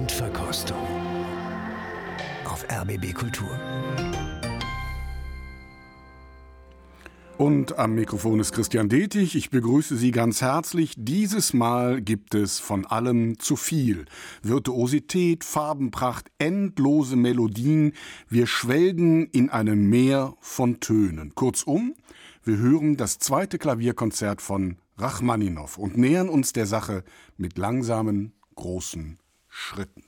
Endverkostung auf RBB Kultur. Und am Mikrofon ist Christian Detig. Ich begrüße Sie ganz herzlich. Dieses Mal gibt es von allem zu viel. Virtuosität, Farbenpracht, endlose Melodien. Wir schwelgen in einem Meer von Tönen. Kurzum, wir hören das zweite Klavierkonzert von Rachmaninow und nähern uns der Sache mit langsamen, großen Schritten.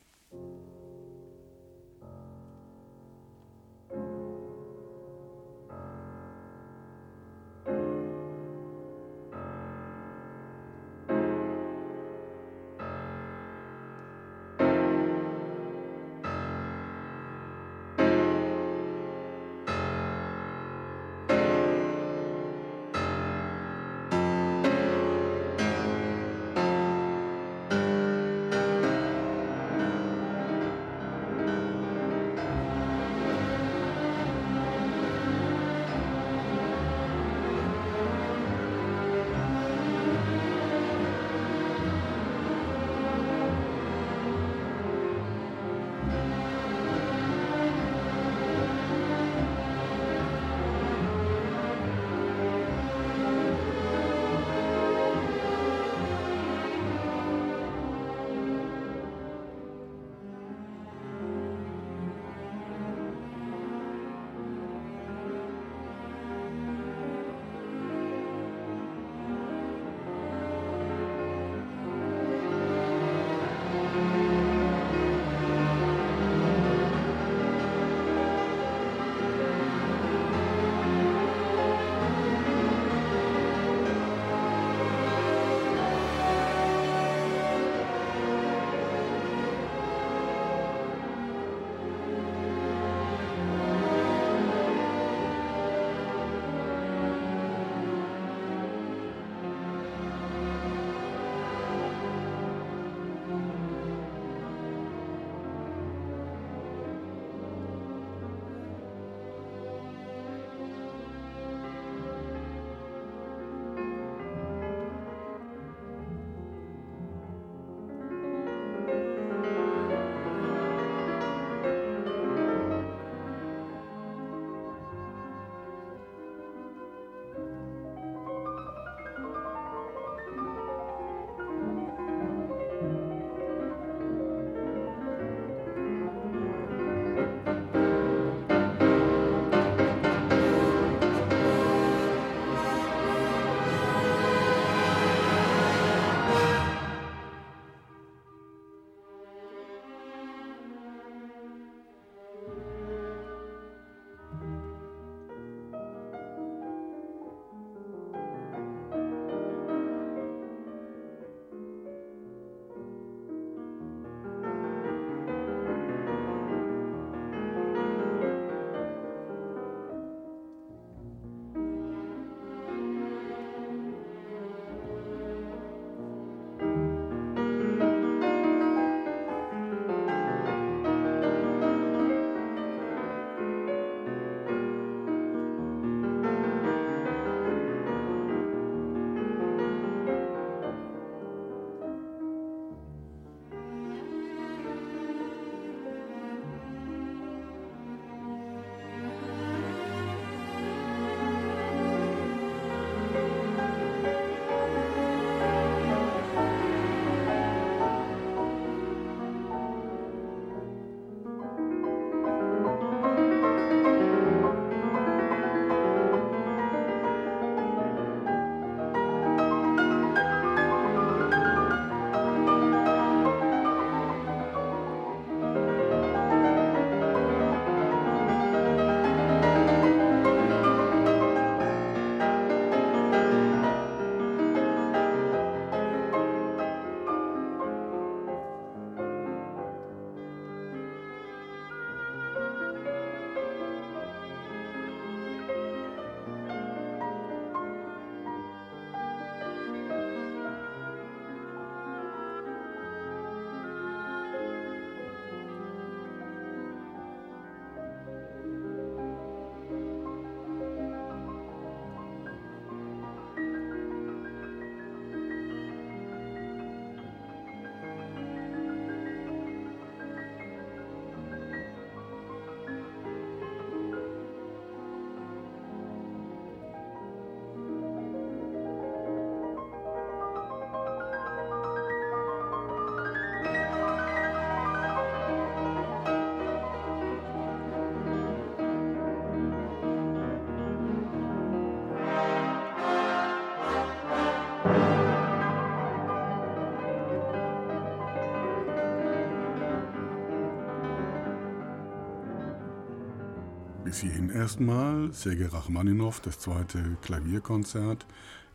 Hierhin erstmal. Sergei Rachmaninow, das zweite Klavierkonzert.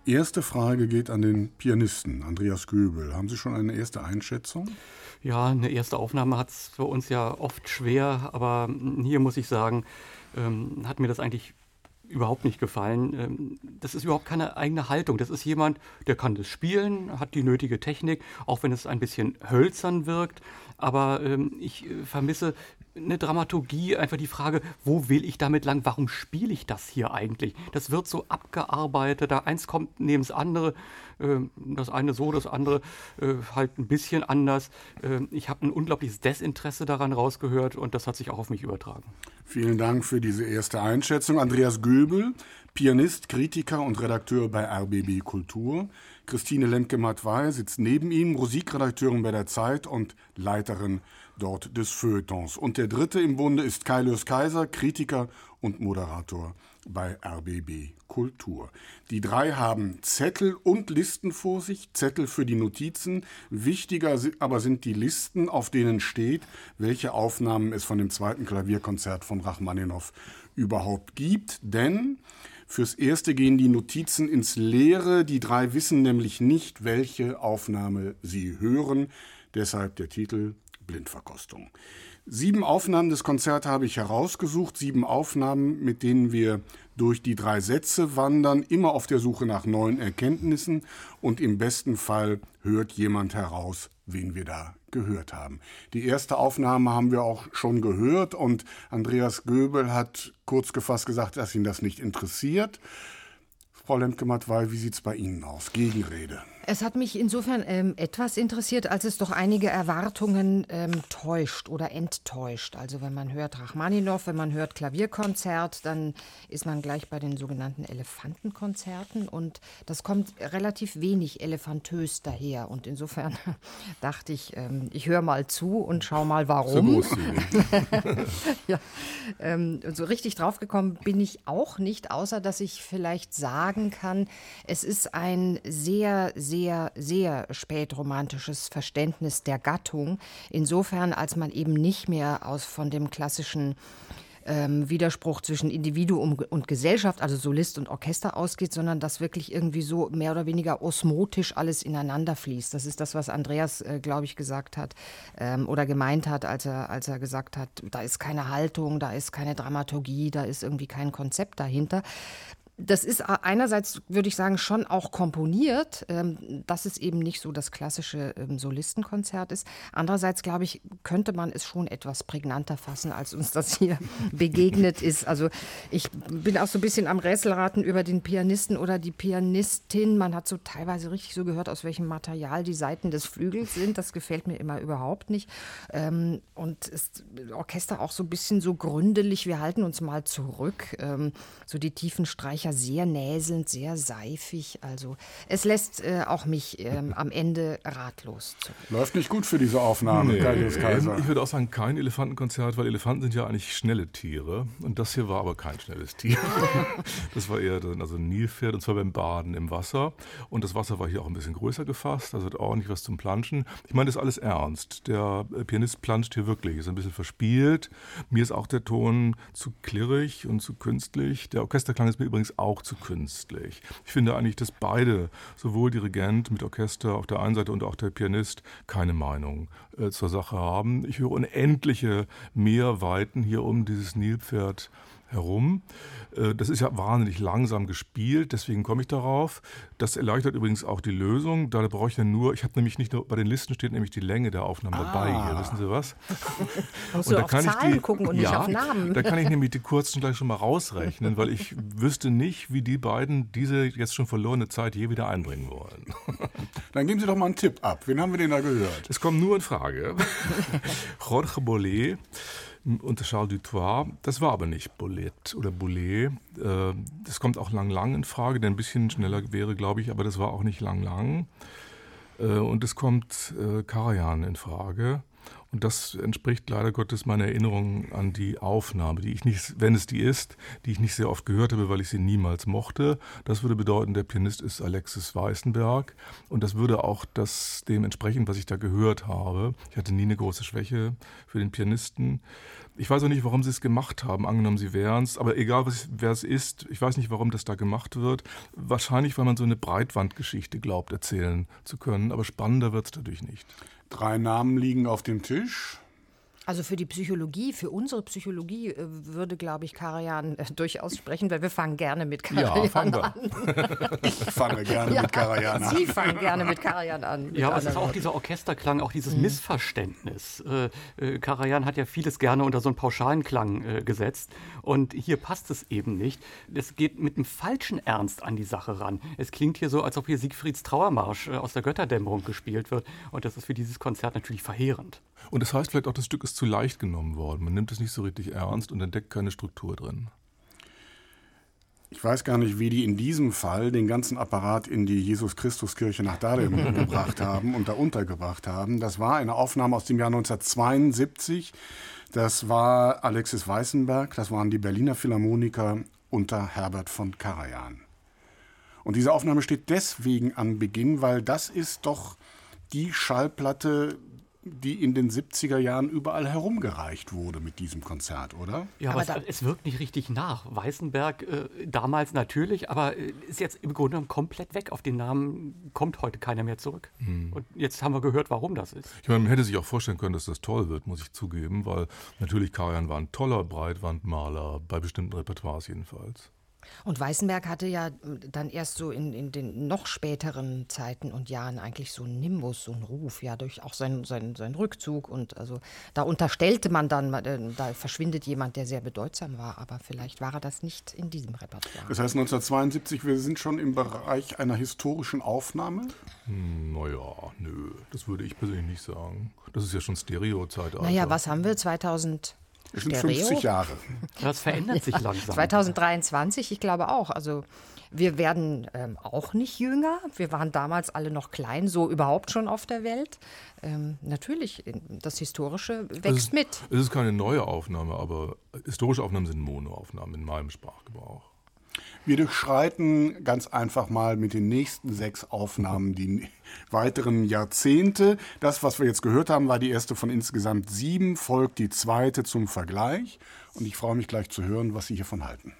Erste Frage geht an den Pianisten, Andreas Göbel. Haben Sie schon eine erste Einschätzung? Ja, eine erste Aufnahme hat es für uns ja oft schwer, aber hier muss ich sagen, ähm, hat mir das eigentlich überhaupt nicht gefallen. Ähm, das ist überhaupt keine eigene Haltung. Das ist jemand, der kann das spielen, hat die nötige Technik, auch wenn es ein bisschen hölzern wirkt. Aber ähm, ich äh, vermisse eine Dramaturgie, einfach die Frage, wo will ich damit lang? Warum spiele ich das hier eigentlich? Das wird so abgearbeitet, da eins kommt neben das andere, äh, das eine so, das andere äh, halt ein bisschen anders. Äh, ich habe ein unglaubliches Desinteresse daran rausgehört und das hat sich auch auf mich übertragen. Vielen Dank für diese erste Einschätzung. Andreas Göbel, Pianist, Kritiker und Redakteur bei RBB Kultur. Christine Lemke-Matwei sitzt neben ihm, Musikredakteurin bei der Zeit und Leiterin dort des Feuilletons. Und der dritte im Bunde ist Kailius Kaiser, Kritiker und Moderator bei RBB Kultur. Die drei haben Zettel und Listen vor sich, Zettel für die Notizen. Wichtiger aber sind die Listen, auf denen steht, welche Aufnahmen es von dem zweiten Klavierkonzert von Rachmaninow überhaupt gibt. Denn fürs Erste gehen die Notizen ins Leere. Die drei wissen nämlich nicht, welche Aufnahme sie hören. Deshalb der Titel Blindverkostung. Sieben Aufnahmen des Konzerts habe ich herausgesucht, sieben Aufnahmen, mit denen wir durch die drei Sätze wandern, immer auf der Suche nach neuen Erkenntnissen und im besten Fall hört jemand heraus, wen wir da gehört haben. Die erste Aufnahme haben wir auch schon gehört und Andreas Göbel hat kurz gefasst gesagt, dass ihn das nicht interessiert. Frau Lemke-Matwei, wie sieht es bei Ihnen aus? Gegenrede. Es hat mich insofern ähm, etwas interessiert, als es doch einige Erwartungen ähm, täuscht oder enttäuscht. Also wenn man hört Rachmaninow, wenn man hört Klavierkonzert, dann ist man gleich bei den sogenannten Elefantenkonzerten und das kommt relativ wenig elefantös daher. Und insofern dachte ich, ähm, ich höre mal zu und schau mal warum. So ja, ähm, so richtig draufgekommen bin ich auch nicht, außer dass ich vielleicht sagen kann, es ist ein sehr, sehr sehr, sehr spätromantisches Verständnis der Gattung. Insofern, als man eben nicht mehr aus von dem klassischen ähm, Widerspruch zwischen Individuum und Gesellschaft, also Solist und Orchester ausgeht, sondern dass wirklich irgendwie so mehr oder weniger osmotisch alles ineinander fließt. Das ist das, was Andreas, äh, glaube ich, gesagt hat ähm, oder gemeint hat, als er, als er gesagt hat, da ist keine Haltung, da ist keine Dramaturgie, da ist irgendwie kein Konzept dahinter das ist einerseits, würde ich sagen, schon auch komponiert, ähm, dass es eben nicht so das klassische ähm, Solistenkonzert ist. Andererseits, glaube ich, könnte man es schon etwas prägnanter fassen, als uns das hier begegnet ist. Also ich bin auch so ein bisschen am Rätselraten über den Pianisten oder die Pianistin. Man hat so teilweise richtig so gehört, aus welchem Material die Seiten des Flügels sind. Das gefällt mir immer überhaupt nicht. Ähm, und das Orchester auch so ein bisschen so gründelig. Wir halten uns mal zurück. So die tiefen Streicher Sprecher sehr näselnd, sehr seifig. Also es lässt äh, auch mich ähm, am Ende ratlos zurück. Läuft nicht gut für diese Aufnahme, nee, Kaiser. Ich würde auch sagen, kein Elefantenkonzert, weil Elefanten sind ja eigentlich schnelle Tiere. Und das hier war aber kein schnelles Tier. das war eher also ein Nilpferd, und zwar beim Baden im Wasser. Und das Wasser war hier auch ein bisschen größer gefasst, also hat ordentlich was zum Planschen. Ich meine, das ist alles ernst. Der äh, Pianist planscht hier wirklich, ist ein bisschen verspielt. Mir ist auch der Ton zu klirrig und zu künstlich. Der Orchesterklang ist mir übrigens auch zu künstlich. Ich finde eigentlich, dass beide, sowohl Dirigent mit Orchester auf der einen Seite und auch der Pianist, keine Meinung äh, zur Sache haben. Ich höre unendliche Meerweiten hier um dieses Nilpferd herum. Äh, das ist ja wahnsinnig langsam gespielt, deswegen komme ich darauf. Das erleichtert übrigens auch die Lösung. Da brauche ich dann nur, ich habe nämlich nicht nur, bei den Listen steht nämlich die Länge der Aufnahme ah. dabei hier, wissen Sie was? Musst und du da auf kann Zahlen ich die, gucken und ja, nicht auf Namen. Da kann ich nämlich die kurzen gleich schon mal rausrechnen, weil ich wüsste nicht, wie die beiden diese jetzt schon verlorene Zeit je wieder einbringen wollen. Dann geben Sie doch mal einen Tipp ab. Wen haben wir denn da gehört? Es kommt nur in Frage. Jorge Bollet und Charles Dutoit. Das war aber nicht Bollet oder Boulet. Äh, das kommt auch Lang Lang in Frage, der ein bisschen schneller wäre, glaube ich, aber das war auch nicht Lang Lang. Äh, und es kommt äh, Karajan in Frage. Und das entspricht leider Gottes meiner Erinnerung an die Aufnahme, die ich nicht, wenn es die ist, die ich nicht sehr oft gehört habe, weil ich sie niemals mochte. Das würde bedeuten, der Pianist ist Alexis Weißenberg. Und das würde auch das dem entsprechen, was ich da gehört habe. Ich hatte nie eine große Schwäche für den Pianisten. Ich weiß auch nicht, warum sie es gemacht haben, angenommen sie wären es, aber egal, wer es ist, ich weiß nicht, warum das da gemacht wird. Wahrscheinlich, weil man so eine Breitwandgeschichte glaubt, erzählen zu können, aber spannender wird es dadurch nicht. Drei Namen liegen auf dem Tisch. Also für die Psychologie, für unsere Psychologie äh, würde, glaube ich, Karajan äh, durchaus sprechen, weil wir fangen gerne mit Karajan ja, fangen an. ich fange gerne ja, mit Karajan an. Sie fangen gerne mit Karajan an. Ja, aber es ist auch dieser Orchesterklang, auch dieses mhm. Missverständnis. Äh, äh, Karajan hat ja vieles gerne unter so einen pauschalen Klang äh, gesetzt und hier passt es eben nicht. Es geht mit einem falschen Ernst an die Sache ran. Es klingt hier so, als ob hier Siegfrieds Trauermarsch äh, aus der Götterdämmerung gespielt wird und das ist für dieses Konzert natürlich verheerend. Und das heißt vielleicht auch, das Stück ist zu leicht genommen worden. Man nimmt es nicht so richtig ernst und entdeckt keine Struktur drin. Ich weiß gar nicht, wie die in diesem Fall den ganzen Apparat in die Jesus-Christus-Kirche nach Dahlem gebracht haben und da untergebracht haben. Das war eine Aufnahme aus dem Jahr 1972. Das war Alexis Weißenberg, das waren die Berliner Philharmoniker unter Herbert von Karajan. Und diese Aufnahme steht deswegen an Beginn, weil das ist doch die Schallplatte, die in den 70er Jahren überall herumgereicht wurde mit diesem Konzert, oder? Ja, aber, aber es, es, wirkt nicht richtig nach. Weißenberg äh, damals natürlich, aber äh, ist jetzt im Grunde genommen komplett weg. Auf den Namen kommt heute keiner mehr zurück. Hm. Und jetzt haben wir gehört, warum das ist. Ich meine, man hätte sich auch vorstellen können, dass das toll wird, muss ich zugeben, weil natürlich Karajan war ein toller Breitwandmaler, bei bestimmten Repertoires jedenfalls. Und Weißenberg hatte ja dann erst so in, in den noch späteren Zeiten und Jahren eigentlich so einen Nimbus, so einen Ruf, ja, durch auch seinen, seinen, seinen Rückzug. Und also da unterstellte man dann, äh, da verschwindet jemand, der sehr bedeutsam war, aber vielleicht war er das nicht in diesem Repertoire. Das heißt 1972, wir sind schon im Bereich einer historischen Aufnahme? Hm, naja, nö, das würde ich persönlich nicht sagen. Das ist ja schon Stereozeit. Naja, was haben wir 2000? Das sind 50 Jahre. Das verändert sich langsam. 2023, ich glaube auch. Also wir werden ähm, auch nicht jünger. Wir waren damals alle noch klein, so überhaupt schon auf der Welt. Ähm, natürlich, das Historische wächst es ist, mit. Es ist keine neue Aufnahme, aber historische Aufnahmen sind Monoaufnahmen in meinem Sprachgebrauch. Wir durchschreiten ganz einfach mal mit den nächsten sechs Aufnahmen die weiteren Jahrzehnte. Das, was wir jetzt gehört haben, war die erste von insgesamt sieben, folgt die zweite zum Vergleich. Und ich freue mich gleich zu hören, was Sie hiervon halten.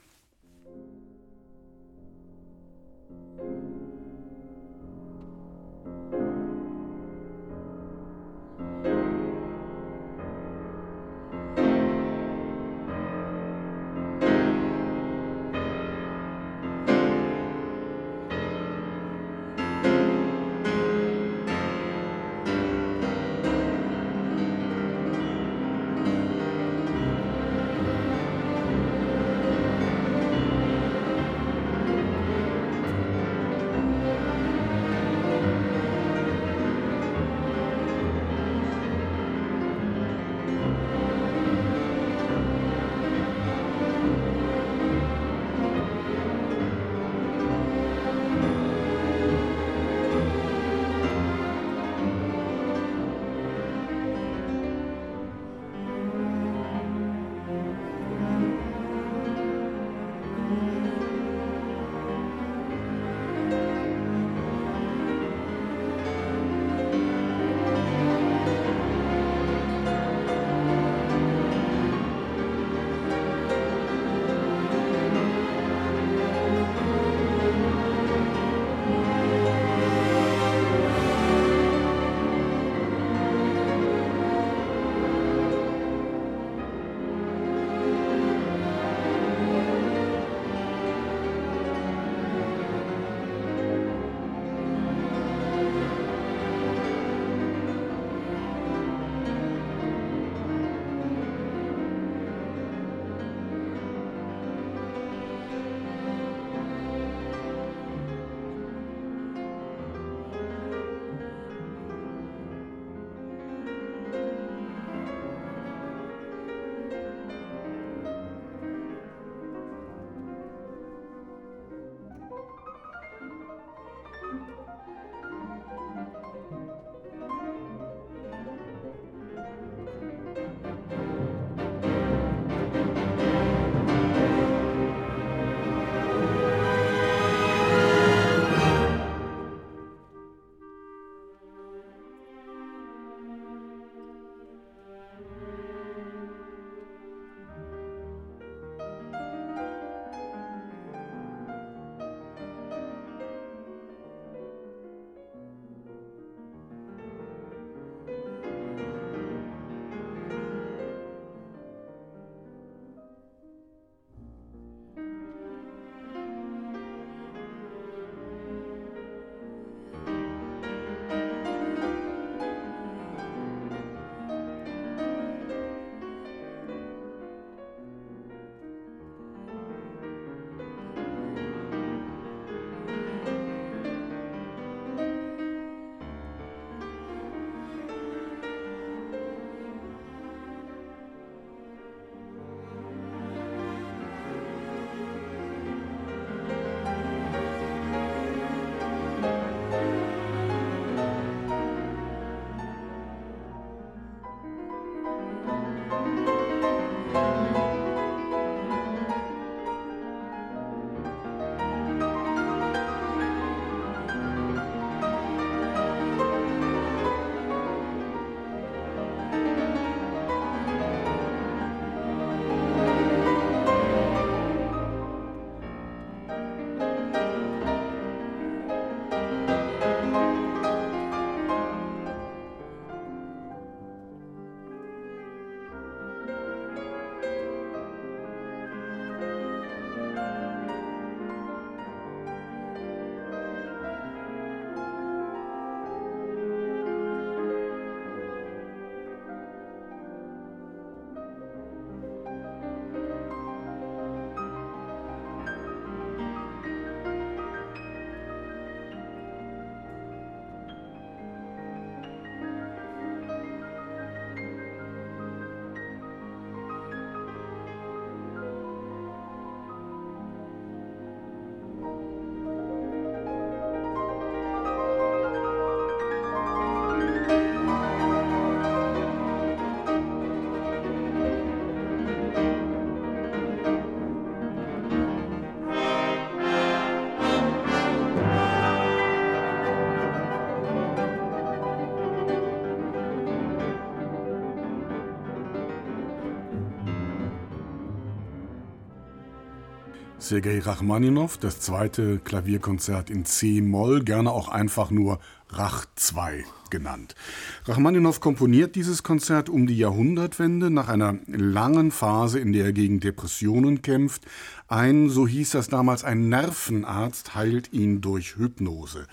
Sergei Rachmaninow, das zweite Klavierkonzert in C-Moll, gerne auch einfach nur Rach 2 genannt. Rachmaninow komponiert dieses Konzert um die Jahrhundertwende nach einer langen Phase, in der er gegen Depressionen kämpft. Ein, so hieß das damals, ein Nervenarzt heilt ihn durch Hypnose.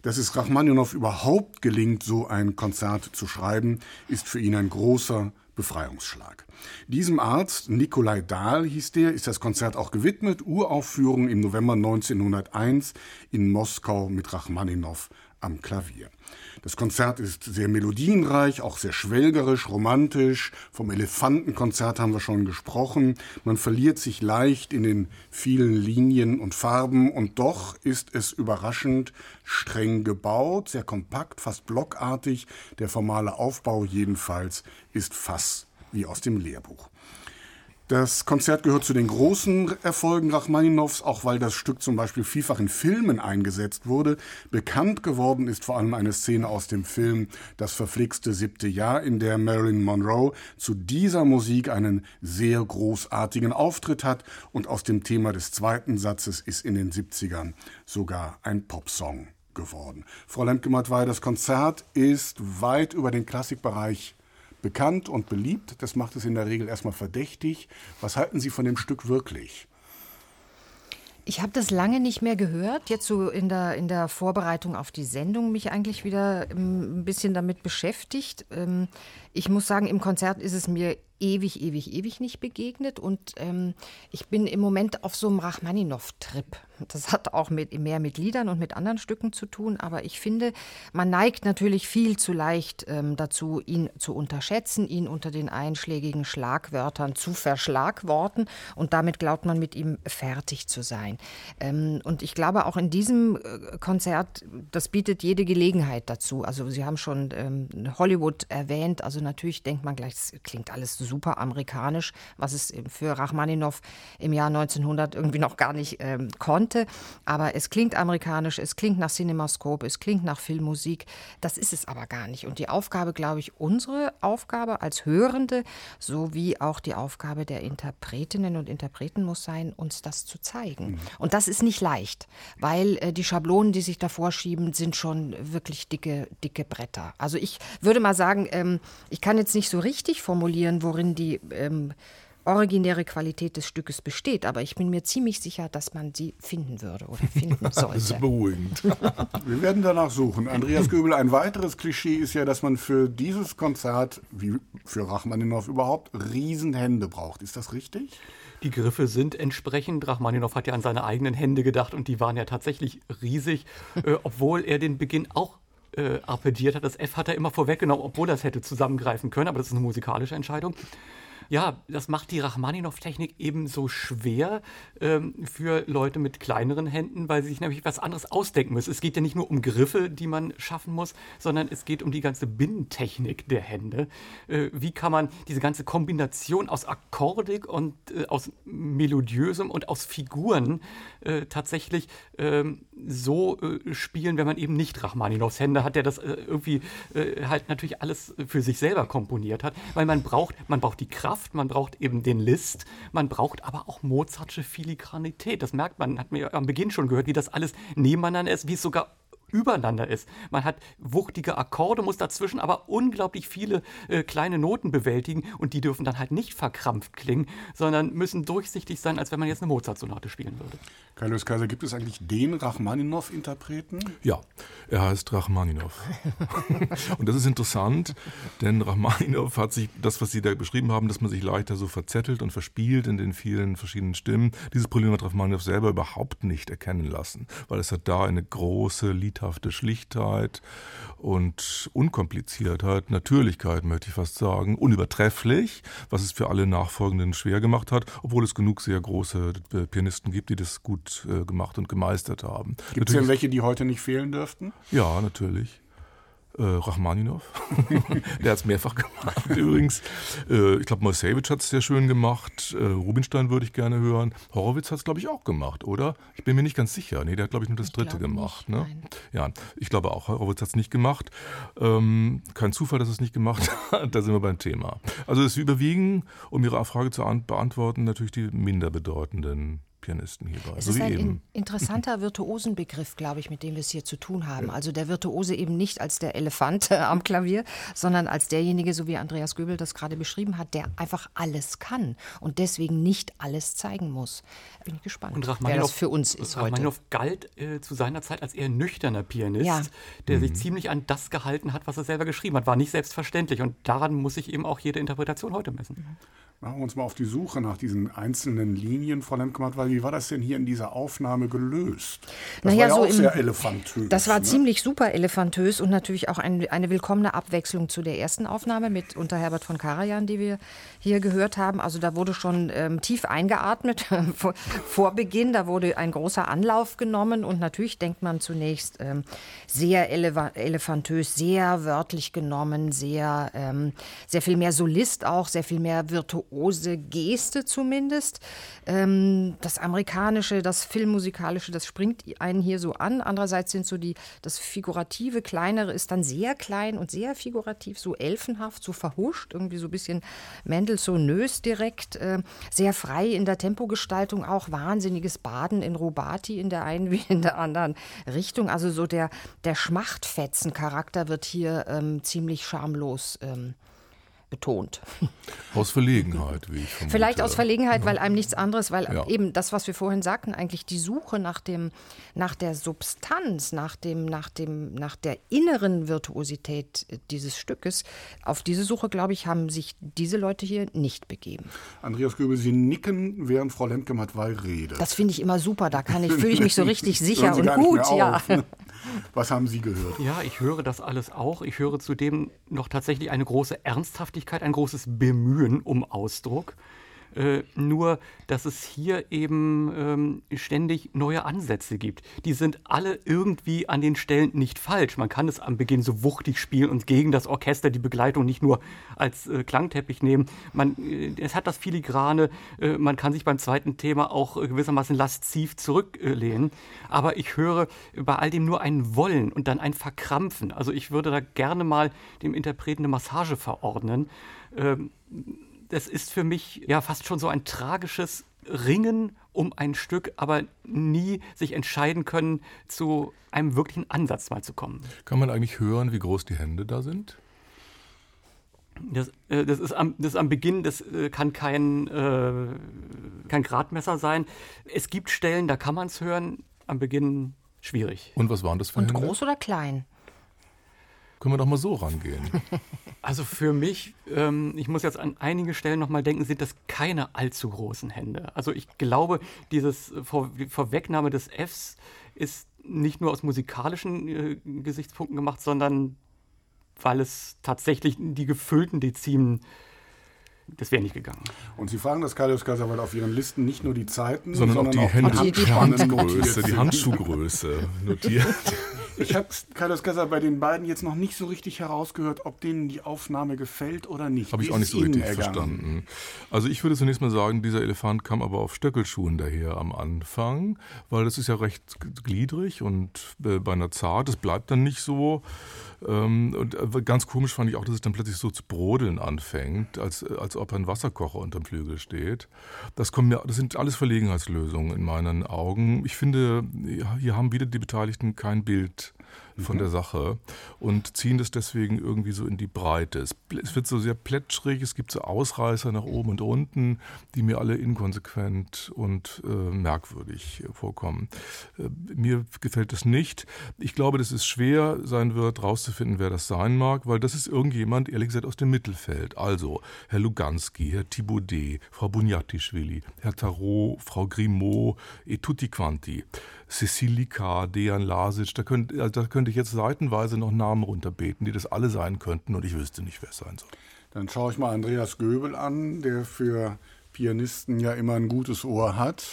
Dass es Rachmaninow überhaupt gelingt, so ein Konzert zu schreiben, ist für ihn ein großer Befreiungsschlag. Diesem Arzt, Nikolai Dahl hieß der, ist das Konzert auch gewidmet. Uraufführung im November 1901 in Moskau mit Rachmaninow am Klavier. Das Konzert ist sehr melodienreich, auch sehr schwelgerisch, romantisch. Vom Elefantenkonzert haben wir schon gesprochen. Man verliert sich leicht in den vielen Linien und Farben und doch ist es überraschend streng gebaut, sehr kompakt, fast blockartig. Der formale Aufbau jedenfalls ist fast wie aus dem Lehrbuch. Das Konzert gehört zu den großen Erfolgen Rachmaninows, auch weil das Stück zum Beispiel vielfach in Filmen eingesetzt wurde. Bekannt geworden ist vor allem eine Szene aus dem Film Das verflixte siebte Jahr, in der Marilyn Monroe zu dieser Musik einen sehr großartigen Auftritt hat und aus dem Thema des zweiten Satzes ist in den 70ern sogar ein Popsong geworden. Frau Lemke-Matwei, das Konzert ist weit über den Klassikbereich bekannt und beliebt. Das macht es in der Regel erstmal verdächtig. Was halten Sie von dem Stück wirklich? Ich habe das lange nicht mehr gehört. Jetzt so in der, in der Vorbereitung auf die Sendung mich eigentlich wieder ähm, ein bisschen damit beschäftigt. Ähm, ich muss sagen, im Konzert ist es mir ewig, ewig, ewig nicht begegnet. Und ähm, ich bin im Moment auf so einem Rachmaninow-Trip. Das hat auch mit, mehr mit Liedern und mit anderen Stücken zu tun. Aber ich finde, man neigt natürlich viel zu leicht ähm, dazu, ihn zu unterschätzen, ihn unter den einschlägigen Schlagwörtern zu verschlagworten. Und damit glaubt man, mit ihm fertig zu sein. Ähm, und ich glaube, auch in diesem äh, Konzert, das bietet jede Gelegenheit dazu. Also Sie haben schon ähm, Hollywood erwähnt. Also natürlich denkt man gleich, das klingt alles super amerikanisch, was es für Rachmaninow im Jahr 1900 irgendwie noch gar nicht ähm, konnte. Aber es klingt amerikanisch, es klingt nach Cinemascope, es klingt nach Filmmusik. Das ist es aber gar nicht. Und die Aufgabe, glaube ich, unsere Aufgabe als Hörende, sowie auch die Aufgabe der Interpretinnen und Interpreten muss sein, uns das zu zeigen. Mhm. Und das ist nicht leicht, weil äh, die Schablonen, die sich davor schieben, sind schon wirklich dicke, dicke Bretter. Also ich würde mal sagen, ähm, ich kann jetzt nicht so richtig formulieren, worin die ähm, originäre Qualität des Stückes besteht, aber ich bin mir ziemlich sicher, dass man sie finden würde oder finden sollte. das ist beruhigend. Wir werden danach suchen. Andreas Göbel, ein weiteres Klischee ist ja, dass man für dieses Konzert, wie für Rachmaninow überhaupt, Riesenhände braucht. Ist das richtig? Die Griffe sind entsprechend. Rachmaninow hat ja an seine eigenen Hände gedacht und die waren ja tatsächlich riesig, äh, obwohl er den Beginn auch äh, arpeggiert hat. Das F hat er immer vorweggenommen, obwohl er es hätte zusammengreifen können, aber das ist eine musikalische Entscheidung. Ja, das macht die Rachmaninow-Technik eben so schwer ähm, für Leute mit kleineren Händen, weil sie sich nämlich was anderes ausdenken müssen. Es geht ja nicht nur um Griffe, die man schaffen muss, sondern es geht um die ganze Binnentechnik der Hände. Äh, wie kann man diese ganze Kombination aus Akkordik und äh, aus Melodiösem und aus Figuren äh, tatsächlich ähm, so äh, spielen, wenn man eben nicht Rachmaninows Hände hat, der das äh, irgendwie äh, halt natürlich alles für sich selber komponiert hat, weil man braucht, man braucht die Kraft Kraft, man braucht eben den List, man braucht aber auch Mozartsche Filigranität. Das merkt man, hat mir am Beginn schon gehört, wie das alles nebeneinander ist, wie es sogar übereinander ist. Man hat wuchtige Akkorde, muss dazwischen aber unglaublich viele äh, kleine Noten bewältigen und die dürfen dann halt nicht verkrampft klingen, sondern müssen durchsichtig sein, als wenn man jetzt eine Mozart-Sonate spielen würde. Carlos Kaiser, gibt es eigentlich den Rachmaninow-Interpreten? Ja, er heißt Rachmaninow. und das ist interessant, denn Rachmaninow hat sich, das, was Sie da beschrieben haben, dass man sich leichter so verzettelt und verspielt in den vielen verschiedenen Stimmen, dieses Problem hat Rachmaninow selber überhaupt nicht erkennen lassen, weil es hat da eine große Liedhaftigkeit bildhafte Schlichtheit und Unkompliziertheit, Natürlichkeit möchte ich fast sagen, unübertrefflich, was es für alle Nachfolgenden schwer gemacht hat, obwohl es genug sehr große äh, Pianisten gibt, die das gut äh, gemacht und gemeistert haben. Gibt es denn welche, die heute nicht fehlen dürften? Ja, natürlich äh, Rachmaninow. der hat es mehrfach gemacht übrigens. Äh, ich glaube, Moisevich hat es sehr schön gemacht. Äh, Rubinstein würde ich gerne hören. Horowitz hat es, glaube ich, auch gemacht, oder? Ich bin mir nicht ganz sicher. Nee, der hat, glaube ich, nur das ich dritte gemacht. Nicht, ne? Ja, ich glaube auch, Horowitz hat es nicht gemacht. Ähm, kein Zufall, dass es nicht gemacht hat. da sind wir beim Thema. Also es überwiegen, um Ihre Frage zu beantworten, natürlich die minder bedeutenden Pianisten hierbei. Es so ist ein in, interessanter Virtuosenbegriff, glaube ich, mit dem wir es hier zu tun haben. Also der Virtuose eben nicht als der Elefant äh, am Klavier, sondern als derjenige, so wie Andreas Göbel das gerade beschrieben hat, der einfach alles kann und deswegen nicht alles zeigen muss. Bin ich gespannt, und wer das für uns ist Rachmaninoff heute. galt äh, zu seiner Zeit als eher nüchterner Pianist, ja. der mhm. sich ziemlich an das gehalten hat, was er selber geschrieben hat. War nicht selbstverständlich und daran muss sich eben auch jede Interpretation heute messen. Mhm. Machen wir uns mal auf die Suche nach diesen einzelnen Linien, Frau Lemkemann, weil wie war das denn hier in dieser Aufnahme gelöst? Das naja, war ja so auch im, sehr elefantös. Das war ne? ziemlich super elefantös und natürlich auch ein, eine willkommene Abwechslung zu der ersten Aufnahme mit unter Herbert von Karajan, die wir hier gehört haben. Also da wurde schon ähm, tief eingeatmet vor, vor, Beginn, da wurde ein großer Anlauf genommen und natürlich denkt man zunächst ähm, sehr elefantös, sehr wörtlich genommen, sehr, ähm, sehr viel mehr Solist auch, sehr viel mehr virtuos virtuose Geste zumindest. Ähm, das Amerikanische, das Filmmusikalische, das springt einen hier so an. Andererseits sind so die, das Figurative, Kleinere ist dann sehr klein und sehr figurativ, so elfenhaft, so verhuscht, irgendwie so ein bisschen Mendelssohnös direkt, äh, sehr frei in der Tempogestaltung, auch wahnsinniges Baden in Rubati in der einen wie in der anderen Richtung. Also so der, der Schmachtfetzen-Charakter wird hier ähm, ziemlich schamlos ähm, betont. Aus Verlegenheit, wie ich vermute. Vielleicht aus Verlegenheit, ja. weil einem nichts anderes, weil ja. eben das, was wir vorhin sagten, eigentlich die Suche nach dem, nach der Substanz, nach dem, nach dem, nach der inneren Virtuosität dieses Stückes, auf diese Suche, glaube ich, haben sich diese Leute hier nicht begeben. Andreas Göbel, Sie nicken, während Frau Lemke-Matwei redet. Das finde ich immer super, da kann ich, fühle ich mich so richtig sicher und gut, ja. Was haben Sie gehört? Ja, ich höre das alles auch. Ich höre zudem noch tatsächlich eine große Ernsthaftigkeit, ein großes Bemühen um Ausdruck. Äh, nur, dass es hier eben ähm, ständig neue Ansätze gibt. Die sind alle irgendwie an den Stellen nicht falsch. Man kann es am Beginn so wuchtig spielen und gegen das Orchester die Begleitung nicht nur als äh, Klangteppich nehmen. Man, äh, es hat das Filigrane, äh, man kann sich beim zweiten Thema auch äh, gewissermaßen lasziv zurücklehnen. Aber ich höre bei all dem nur ein Wollen und dann ein Verkrampfen. Also ich würde da gerne mal dem Interpreten eine Massage verordnen. Ähm, das ist für mich ja fast schon so ein tragisches Ringen um ein Stück, aber nie sich entscheiden können, zu einem wirklichen Ansatz mal zu kommen. Kann man eigentlich hören, wie groß die Hände da sind? Das, äh, das, ist, am, das ist am Beginn, das äh, kann kein, äh, kein Gradmesser sein. Es gibt Stellen, da kann man es hören, am Beginn schwierig. Und was waren das für Und Hände? groß oder klein? Können wir doch mal so rangehen. Also für mich, ähm, ich muss jetzt an einige Stellen nochmal denken, sind das keine allzu großen Hände. Also ich glaube, dieses Vor Vorwegnahme des Fs ist nicht nur aus musikalischen äh, Gesichtspunkten gemacht, sondern weil es tatsächlich die gefüllten Dezimen das wäre nicht gegangen. Und Sie fragen das Carlos Casabal auf Ihren Listen nicht nur die Zeiten, sondern, sondern auch die, Hände, die, die Handgröße, die Handschuhgröße notiert. Ich habe Carlos Casabal bei den beiden jetzt noch nicht so richtig herausgehört, ob denen die Aufnahme gefällt oder nicht. Habe ich auch nicht so richtig ergangen? verstanden. Also ich würde zunächst mal sagen, dieser Elefant kam aber auf Stöckelschuhen daher am Anfang, weil das ist ja recht gliedrig und äh, bei einer Zart, das bleibt dann nicht so. Ähm, und äh, ganz komisch fand ich auch, dass es dann plötzlich so zu brodeln anfängt, als, äh, als ob ein Wasserkocher unterm Flügel steht. Das, kommt mir, das sind alles Verlegenheitslösungen in meinen Augen. Ich finde, hier haben wieder die Beteiligten kein Bild von mhm. der Sache und ziehen das deswegen irgendwie so in die Breite. Es, es, wird so sehr plätschrig, es gibt so Ausreißer nach oben und unten, die mir alle inkonsequent und äh, merkwürdig vorkommen. Äh, mir gefällt das nicht. Ich glaube, dass es schwer sein wird, rauszufinden, wer das sein mag, weil das ist irgendjemand, ehrlich gesagt, aus dem Mittelfeld. Also Herr Luganski, Herr Thibaudet, Frau Bunyatischvili, Herr Tarot, Frau Grimaud et tutti quanti. Cecilika, Dejan Lasic, da könnte, also da könnte ich jetzt seitenweise noch Namen runterbeten, die das alle sein könnten und ich wüsste nicht, wer es sein soll. Dann schaue ich mal Andreas Göbel an, der für Pianisten ja immer ein gutes Ohr hat.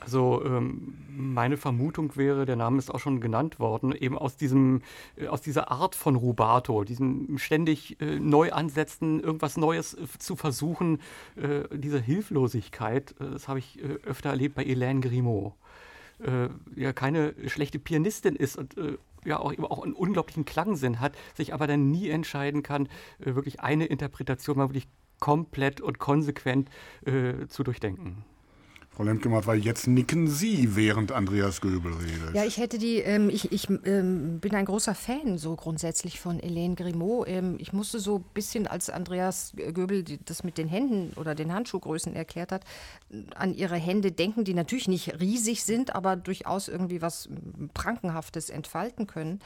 Also ähm, meine Vermutung wäre, der Name ist auch schon genannt worden, eben aus diesem, äh, aus dieser Art von Rubato, diesem ständig äh, neu ansetzen, irgendwas Neues äh, zu versuchen, äh, diese Hilflosigkeit, äh, das habe ich äh, öfter erlebt bei Hélène Grimaud äh, ja keine schlechte Pianistin ist und äh, ja auch, auch einen unglaublichen Klangsinn hat, sich aber dann nie entscheiden kann, äh, wirklich eine Interpretation mal wirklich komplett und konsequent äh, zu durchdenken. Frau Lemke-Matt, weil jetzt nicken Sie, während Andreas Göbel redet. Ja, ich hätte die, ähm, ich, ich ähm, bin ein großer Fan so grundsätzlich von Hélène Grimaud. Ähm, ich musste so ein bisschen, als Andreas Göbel das mit den Händen oder den Handschuhgrößen erklärt hat, an ihre Hände denken, die natürlich nicht riesig sind, aber durchaus irgendwie was Prankenhaftes entfalten können.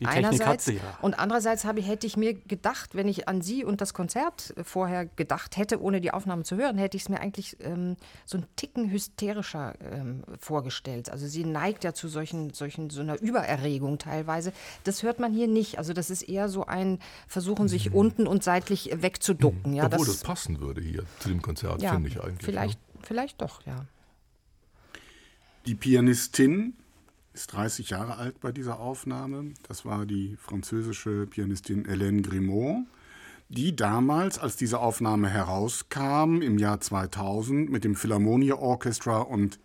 Die Technik Einerseits, hat sie ja. Und andererseits habe, hätte ich mir gedacht, wenn ich an Sie und das Konzert vorher gedacht hätte, ohne die Aufnahme zu hören, hätte ich es mir eigentlich ähm, so einen Ticken hysterischer ähm, vorgestellt. Also sie neigt ja zu solchen, solchen, so einer Übererregung teilweise. Das hört man hier nicht. Also das ist eher so ein Versuchen, sich mhm. unten und seitlich wegzuducken. Ja, Obwohl das, das, passen würde hier zu dem Konzert, ja, finde ich eigentlich. Vielleicht, ja. vielleicht doch, ja. Die Pianistin ist 30 Jahre alt bei dieser Aufnahme. Das war die französische Pianistin Hélène Grimaud die damals, als diese Aufnahme herauskam, im Jahr 2000 mit dem Philharmonia Orchestra und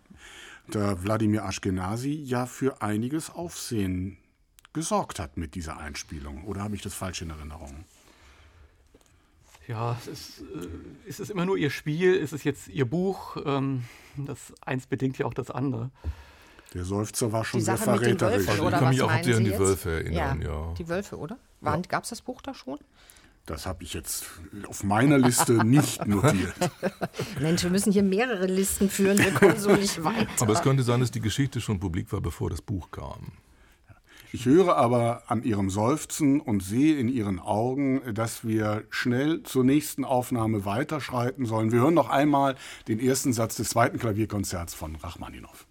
der Wladimir Ashkenazi ja für einiges Aufsehen gesorgt hat mit dieser Einspielung. Oder habe ich das falsch in Erinnerung? Ja, es ist, äh, ist es immer nur ihr Spiel, ist es jetzt ihr Buch? Ähm, das eins bedingt ja auch das andere. Der Seufzer war schon sehr verräterisch. Also ich kann mich auch an die Wölfe erinnern. Ja, ja. Die Wölfe, oder? Ja. Gab es das Buch da schon? Das habe ich jetzt auf meiner Liste nicht notiert. Mensch, wir müssen hier mehrere Listen führen, wir kommen so nicht weiter. Aber es könnte sein, dass die Geschichte schon publik war, bevor das Buch kam. Ich höre aber an Ihrem Seufzen und sehe in Ihren Augen, dass wir schnell zur nächsten Aufnahme weiterschreiten sollen. Wir hören noch einmal den ersten Satz des zweiten Klavierkonzerts von Rachmaninow.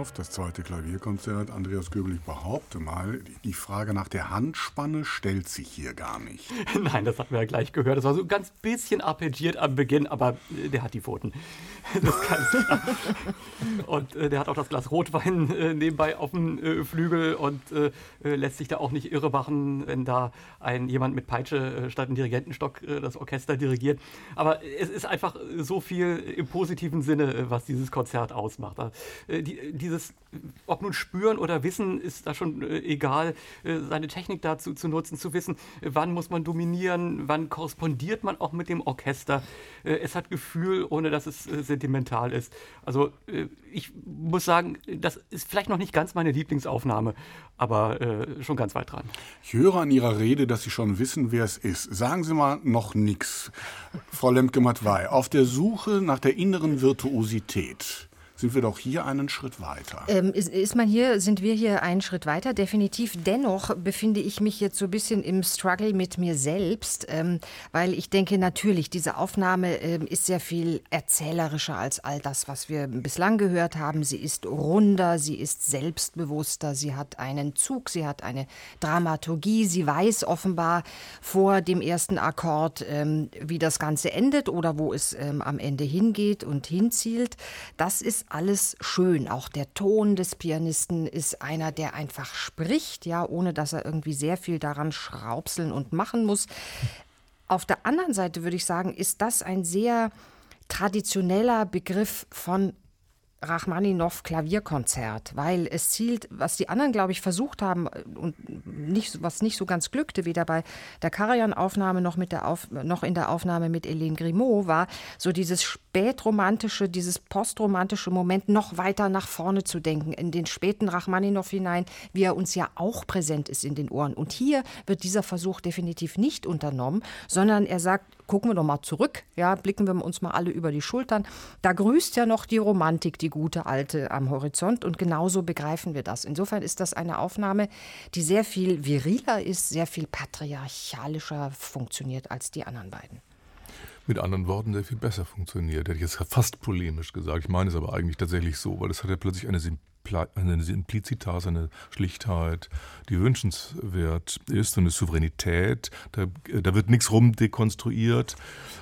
Rachmaninow, das zweite Klavierkonzert. Andreas Göbel, ich behaupte mal, die Frage nach der Handspanne stellt sich hier gar nicht. Nein, das hatten wir ja gleich gehört. Das war so ein ganz bisschen arpeggiert am Beginn, aber äh, der hat die Pfoten. Das ist ganz klar. Und äh, der hat auch das Glas Rotwein äh, nebenbei auf dem äh, Flügel und äh, äh, lässt sich da auch nicht irre machen, wenn da ein jemand mit Peitsche statt einem Dirigentenstock das Orchester dirigiert. Aber es ist einfach so viel im positiven Sinne, was dieses Konzert ausmacht. Die, dieses, ob nun spüren oder wissen, ist da schon egal, seine Technik dazu zu nutzen, zu wissen, wann muss man dominieren, wann korrespondiert man auch mit dem Orchester. es hat Gefühl, ohne dass es sentimental ist. Also äh, ich muss sagen, das ist vielleicht noch nicht ganz meine Lieblingsaufnahme, aber äh, schon ganz weit dran. Ich höre an Ihrer Rede, dass Sie schon wissen, wer es ist. Sagen Sie mal noch nichts, Frau Lemke-Matwei. Auf der Suche nach der inneren Virtuosität sind wir doch hier einen Schritt weiter. Ähm, ist, ist, man hier, sind wir hier einen Schritt weiter? Definitiv. Dennoch befinde ich mich jetzt so ein bisschen im Struggle mit mir selbst, ähm, weil ich denke, natürlich, diese Aufnahme ähm, ist sehr viel erzählerischer als all das, was wir bislang gehört haben. Sie ist runder, sie ist selbstbewusster, sie hat einen Zug, sie hat eine Dramaturgie, sie weiß offenbar vor dem ersten Akkord, ähm, wie das Ganze endet oder wo es ähm, am Ende hingeht und hinzielt. Das ist alles schön. Auch der Ton des Pianisten ist einer, der einfach spricht, ja, ohne dass er irgendwie sehr viel daran schraubseln und machen muss. Auf der anderen Seite würde ich sagen, ist das ein sehr traditioneller Begriff von Rachmaninow Klavierkonzert, weil es zielt, was die anderen, glaube ich, versucht haben äh, und nicht, was nicht so ganz glückte, weder bei der Karajan-Aufnahme noch, noch in der Aufnahme mit Hélène Grimaud, war so dieses spätromantische, dieses postromantische Moment noch weiter nach vorne zu denken, in den späten Rachmaninow hinein, wie er uns ja auch präsent ist in den Ohren. Und hier wird dieser Versuch definitiv nicht unternommen, sondern er sagt, gucken wir doch mal zurück, ja, blicken wir uns mal alle über die Schultern. Da grüßt ja noch die Romantik, die gute alte am Horizont und genauso begreifen wir das. Insofern ist das eine Aufnahme, die sehr viel viriler ist, sehr viel patriarchalischer funktioniert als die anderen beiden mit anderen Worten sehr viel besser funktioniert. Hätte ich jetzt fast polemisch gesagt. Ich meine es aber eigentlich tatsächlich so, weil es hat ja plötzlich eine eine Simplizitas, eine Schlichtheit, die wünschenswert ist und eine Souveränität. Da, da wird nichts rumdekonstruiert,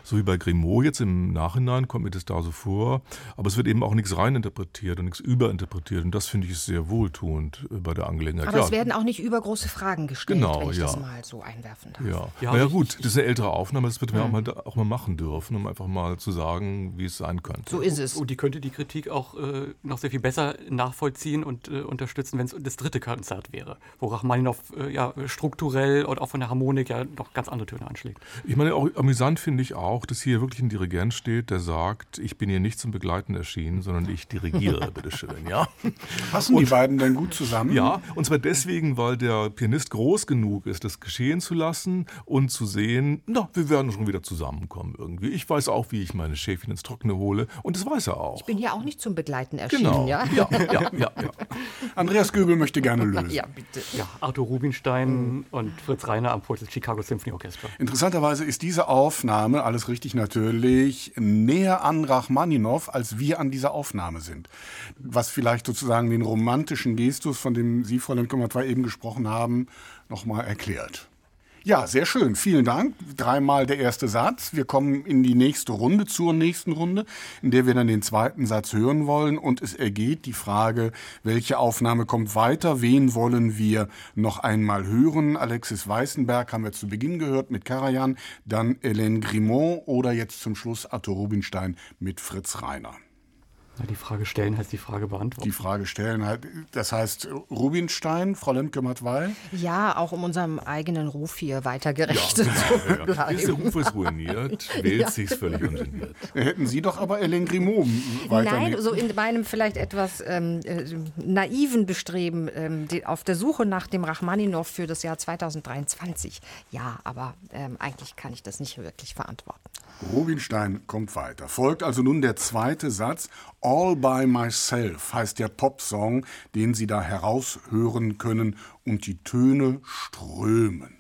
so wie bei Grimaud jetzt im Nachhinein kommt mir das da so vor. Aber es wird eben auch nichts reininterpretiert und nichts überinterpretiert. Und das finde ich sehr wohltuend bei der Angelegenheit. Aber ja. es werden auch nicht übergroße Fragen gestellt, genau, wenn ich ja. das mal so einwerfen darf. Ja, ja, ja gut, das ist eine ältere Aufnahme, das wird man mhm. auch, mal, auch mal machen dürfen, um einfach mal zu sagen, wie es sein könnte. So ist es. Und die könnte die Kritik auch äh, noch sehr viel besser nachvollziehen nachvollziehen und äh, unterstützen, wenn es das dritte Konzert wäre, wo Rachmaninow äh, ja strukturell und auch von der Harmonik ja noch ganz andere Töne anschlägt. Ich meine, auch amüsant finde ich auch, dass hier wirklich ein Dirigent steht, der sagt, ich bin hier nicht zum Begleiten erschienen, sondern ich dirigiere, bitteschön, ja. Passen und, die beiden denn gut zusammen? Ja, und zwar deswegen, weil der Pianist groß genug ist, das geschehen zu lassen und zu sehen, na, wir werden schon wieder zusammenkommen irgendwie. Ich weiß auch, wie ich meine Schäfchen ins Trockene hole und das weiß er auch. Ich bin ja auch nicht zum Begleiten erschienen, genau. ja? Ja, ja, ja, ja. Andreas Göbel möchte gerne lösen. Ja, bitte. Ja, Arthur Rubinstein mhm. und Fritz Reiner am Pult des Chicago Symphony Orchestra. Interessanterweise ist diese Aufnahme, alles richtig natürlich, näher an Rachmaninow, als wir an dieser Aufnahme sind. Was vielleicht sozusagen den romantischen Gestus, von dem Sie, Frau Lemke-Matwei, eben gesprochen haben, nochmal erklärt. Ja, sehr schön. Vielen Dank. Dreimal der erste Satz. Wir kommen in die nächste Runde, zur nächsten Runde, in der wir dann den zweiten Satz hören wollen. Und es ergeht die Frage, welche Aufnahme kommt weiter? Wen wollen wir noch einmal hören? Alexis Weißenberg haben wir zu Beginn gehört mit Karajan, dann Hélène Grimaud oder jetzt zum Schluss Arthur Rubinstein mit Fritz Reiner. Na, die Frage stellen heißt die Frage beantworten. Die Frage stellen halt, das heißt Rubinstein, Frau Lemke-Matwei? Ja, auch um unserem eigenen Ruf hier weitergerecht ja, zu bleiben. Dieser Ruf ist ruiniert, wählt ja. sich völlig ungeniert. Hätten Sie doch aber Ellen Grimaud weiter. Nein, so in meinem vielleicht etwas ähm, äh, naiven Bestreben ähm, die, auf der Suche nach dem Rachmaninow für das Jahr 2023. Ja, aber ähm, eigentlich kann ich das nicht wirklich verantworten. Rubinstein kommt weiter. Folgt also nun der zweite Satz. All by myself heißt der Popsong, den Sie da heraushören können und die Töne strömen.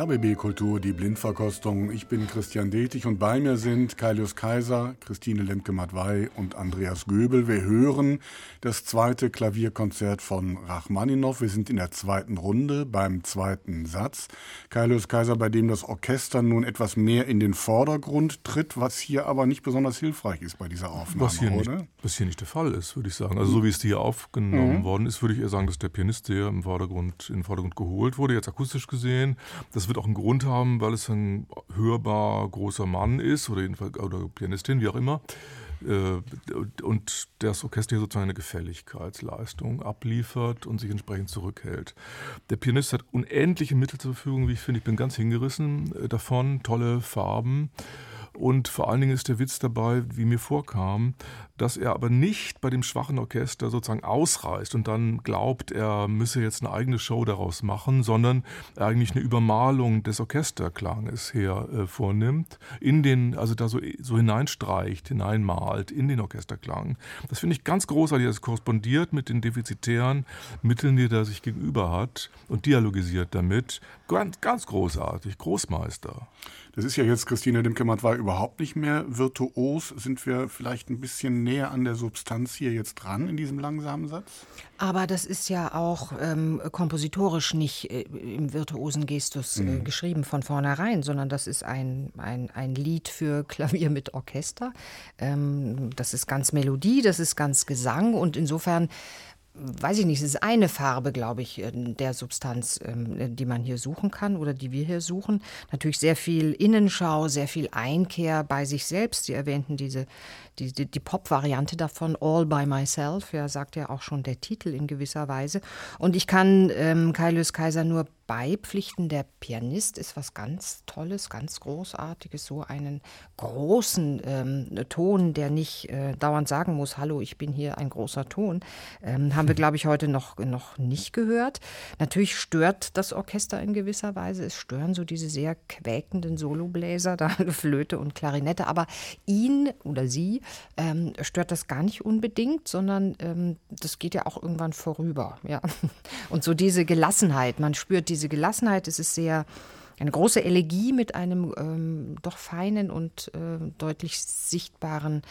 RBB Kultur, die Blindverkostung. Ich bin Christian Detig und bei mir sind Kailius Kaiser, Christine Lemke-Matwei und Andreas Göbel. Wir hören das zweite Klavierkonzert von Rachmaninow. Wir sind in der zweiten Runde beim zweiten Satz. Kailius Kaiser, bei dem das Orchester nun etwas mehr in den Vordergrund tritt, was hier aber nicht besonders hilfreich ist bei dieser Aufnahme, was hier oder? Nicht, was hier nicht der Fall ist, würde ich sagen. Also so wie es hier aufgenommen mhm. worden ist, würde ich eher sagen, dass der Pianist sehr im Vordergrund, in den Vordergrund geholt wurde, jetzt akustisch gesehen. Das wird auch einen Grund haben, weil es ein hörbar großer Mann ist oder, jedenfalls, oder Pianistin, wie auch immer. Äh, und das Orchester hier sozusagen eine Gefälligkeitsleistung abliefert und sich entsprechend zurückhält. Der Pianist hat unendliche Mittel zur Verfügung, wie ich finde. Ich bin ganz hingerissen äh, davon. Tolle Farben. Und vor allen Dingen ist der Witz dabei, wie mir vorkam, dass er aber nicht bei dem schwachen Orchester sozusagen ausreißt und dann glaubt, er müsse jetzt eine eigene Show daraus machen, sondern eigentlich eine Übermalung des Orchesterklanges her äh, vornimmt, in den, also da so, so hineinstreicht, hineinmalt in den Orchesterklang. Das finde ich ganz großartig. Das korrespondiert mit den defizitären Mitteln, die er sich gegenüber hat und dialogisiert damit. Ganz, ganz großartig, Großmeister. Das ist ja jetzt, Christine Demkemat war überhaupt nicht mehr virtuos. Sind wir vielleicht ein bisschen näher an der Substanz hier jetzt dran in diesem langsamen Satz? Aber das ist ja auch ähm, kompositorisch nicht äh, im virtuosen Gestus äh, mhm. geschrieben von vornherein, sondern das ist ein, ein, ein Lied für Klavier mit Orchester. Ähm, das ist ganz Melodie, das ist ganz Gesang und insofern weiß ich nicht, es ist eine Farbe, glaube ich, äh, der Substanz, ähm, die man hier suchen kann oder die wir hier suchen. Natürlich sehr viel Innenschau, sehr viel Einkehr bei sich selbst. Sie erwähnten diese, die, die, die Pop-Variante davon, All by Myself, ja, sagt ja auch schon der Titel in gewisser Weise. Und ich kann ähm, Kailius Kaiser nur beipflichten, der Pianist ist was ganz Tolles, ganz Großartiges, so einen großen ähm, Ton, der nicht äh, dauernd sagen muss, hallo, ich bin hier ein großer Ton, ähm, haben wir, glaube ich, heute noch, noch nicht gehört. Natürlich stört das Orchester in gewisser Weise, es stören so diese sehr quäkenden Solobläser, da Flöte und Klarinette, aber ihn oder sie ähm, stört das gar nicht unbedingt, sondern ähm, das geht ja auch irgendwann vorüber. Ja. Und so diese Gelassenheit, man spürt diese Gelassenheit, es ist sehr eine große Elegie mit einem ähm, doch feinen und äh, deutlich sichtbaren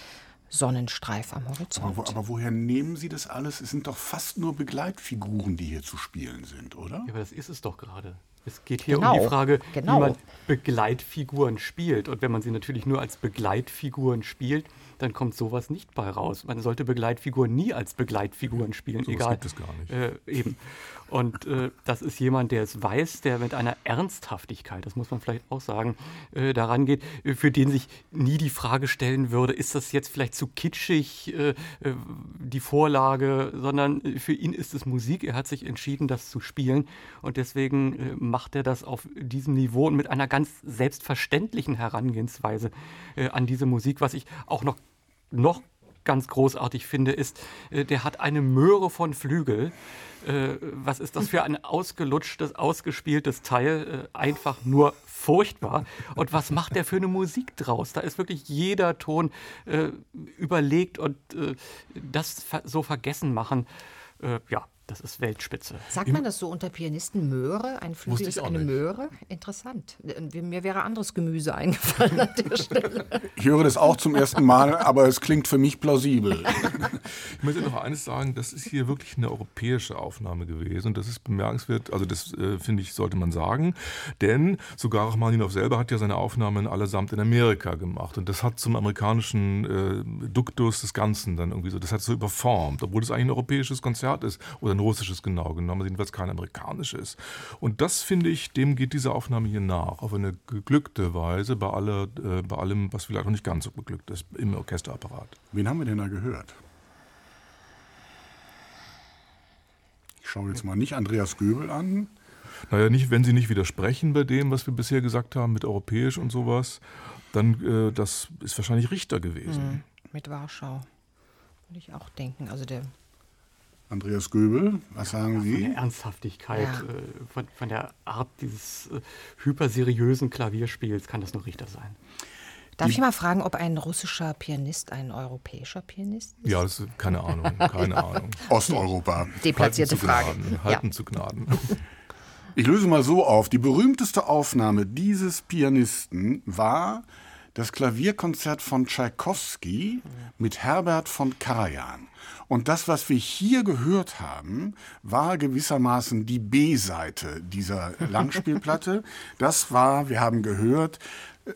Sonnenstreif am Horizont. Aber, wo, aber, woher nehmen Sie das alles? Es sind doch fast nur Begleitfiguren, die hier zu spielen sind, oder? Ja, aber das ist es doch gerade. Es geht hier genau, um die Frage, genau. wie man Begleitfiguren spielt. Und wenn man sie natürlich nur als Begleitfiguren spielt, dann kommt sowas nicht bei raus. Man sollte Begleitfiguren nie als Begleitfiguren spielen, so egal. Gibt es gar nicht. Äh, eben. Und äh, das ist jemand, der es weiß, der mit einer Ernsthaftigkeit, das muss man vielleicht auch sagen, äh, daran geht, äh, für den sich nie die Frage stellen würde, ist das jetzt vielleicht zu kitschig, äh, äh, die Vorlage, sondern für ihn ist es Musik. Er hat sich entschieden, das zu spielen. Und deswegen macht er das auf diesem Niveau und mit einer ganz selbstverständlichen Herangehensweise an diese Musik, was ich auch noch noch ganz großartig finde, ist, äh, der hat eine Möhre von Flügel. Äh, was ist das für ein ausgelutschtes, ausgespieltes Teil? Äh, einfach nur furchtbar. Und was macht der für eine Musik draus? Da ist wirklich jeder Ton überlegt und das so vergessen machen. Ja, das ist Weltspitze. Sagt man das so unter Pianisten Möhre? Ein Flügel ist eine nicht. Möhre? Interessant. Mir wäre anderes Gemüse eingefallen an der Stelle. Ich höre das auch zum ersten Mal, aber es klingt für mich plausibel. Ich möchte noch eines sagen, das ist hier wirklich eine europäische Aufnahme gewesen. Und das ist bemerkenswert, also das äh, finde ich, sollte man sagen. Denn sogar Rachmaninow selber hat ja seine Aufnahmen allesamt in Amerika gemacht. Und das hat zum amerikanischen äh, Duktus des Ganzen dann irgendwie so, das hat so überformt, obwohl es eigentlich ein europäisches Konzert ist oder ein russisches genau genommen, jedenfalls kein amerikanisches. Und das finde ich, dem geht diese Aufnahme hier nach, auf eine geglückte Weise, bei, aller, äh, bei allem, was vielleicht noch nicht ganz so beglückt ist im Orchesterapparat. Wen haben wir denn da gehört? Ich schaue jetzt mal nicht Andreas Göbel an. Naja, nicht, wenn Sie nicht widersprechen bei dem, was wir bisher gesagt haben mit europäisch und sowas, dann äh, das ist wahrscheinlich Richter gewesen. Mhm, mit Warschau, würde ich auch denken. Also der Andreas Göbel, was sagen Sie? Von der Ernsthaftigkeit, ja. äh, von, von, der Art dieses äh, hyperseriösen Klavierspiels kann das nur Richter sein. Darf ich mal fragen, ob ein russischer Pianist ein europäischer Pianist ist? Ja, das ist keine Ahnung, keine ja. Ahnung. Osteuropa. Deplatzierte Frage. Gnaden, halten ja. zu Gnaden. Ich löse mal so auf. Die berühmteste Aufnahme dieses Pianisten war das Klavierkonzert von Tschaikowski mit Herbert von Karajan. Und das, was wir hier gehört haben, war gewissermaßen die B-Seite dieser Langspielplatte. Das war, wir haben gehört,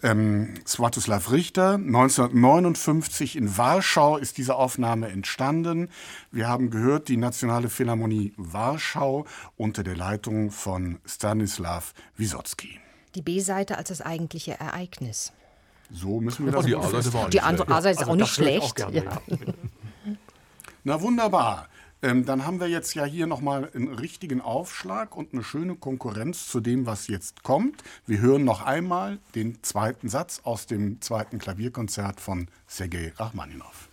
ähm, Swatoslav Richter. 1959 in Warschau ist diese Aufnahme entstanden. Wir haben gehört, die Nationale Philharmonie Warschau unter der Leitung von Stanislav Wisocki. Die B-Seite als das eigentliche Ereignis. So müssen wir das Oh, die A-Seite auch nicht schlecht. Ist Also auch nicht auch schlecht. gerne, ja. Na wunderbar. Ähm, dann haben wir jetzt ja hier nochmal einen richtigen Aufschlag und eine schöne Konkurrenz zu dem, was jetzt kommt. Wir hören noch einmal den zweiten Satz aus dem zweiten Klavierkonzert von Sergei Rachmaninow.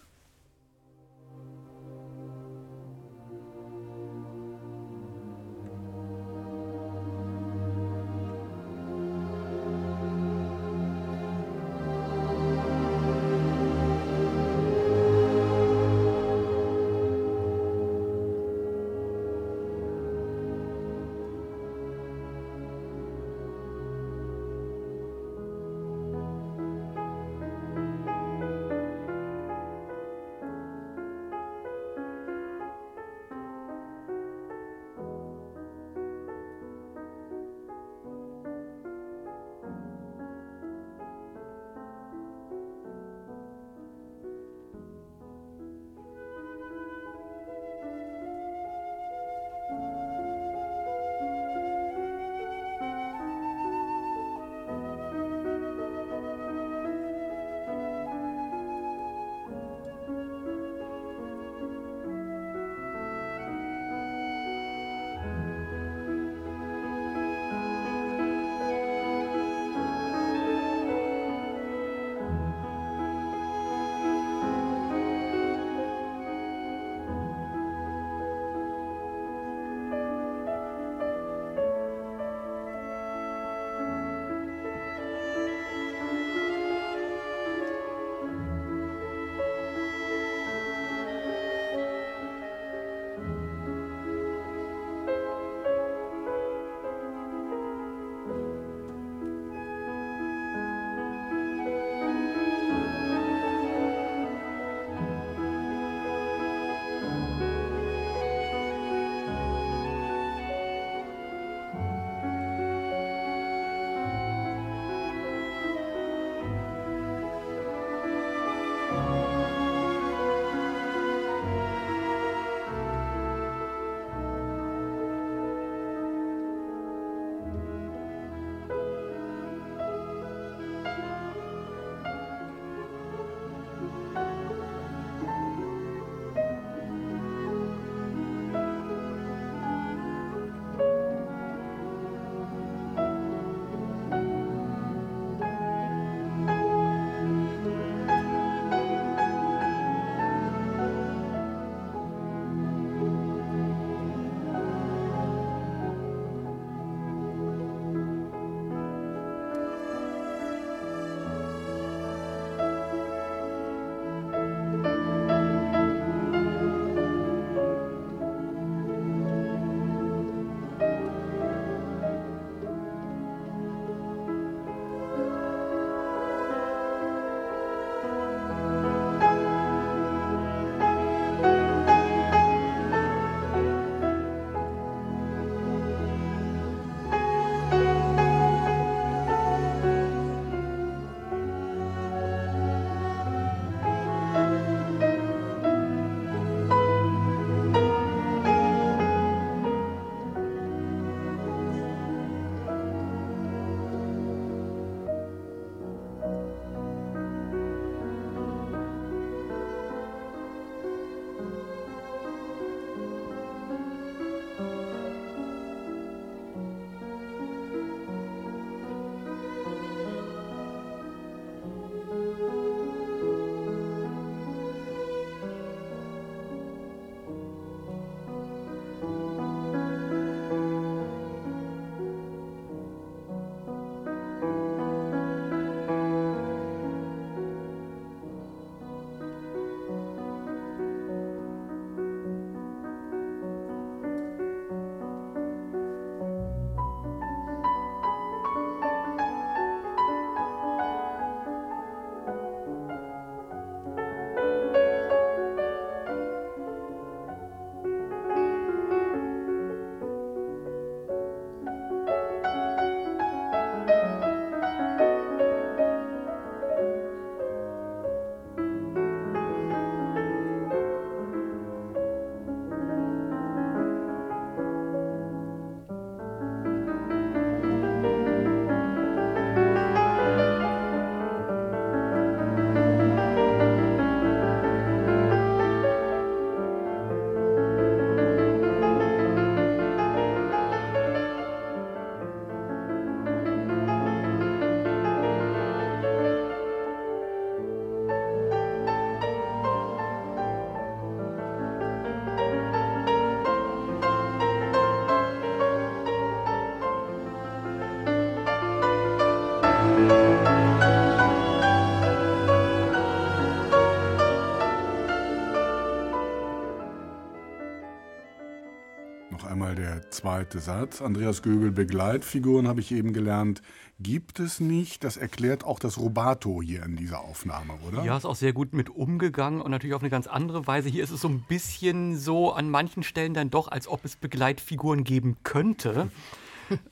Zweite Satz. Andreas Göbel, Begleitfiguren habe ich eben gelernt, gibt es nicht. Das erklärt auch das Rubato hier in dieser Aufnahme, oder? Ja, ist auch sehr gut mit umgegangen und natürlich auf eine ganz andere Weise. Hier ist es so ein bisschen so an manchen Stellen dann doch, als ob es Begleitfiguren geben könnte.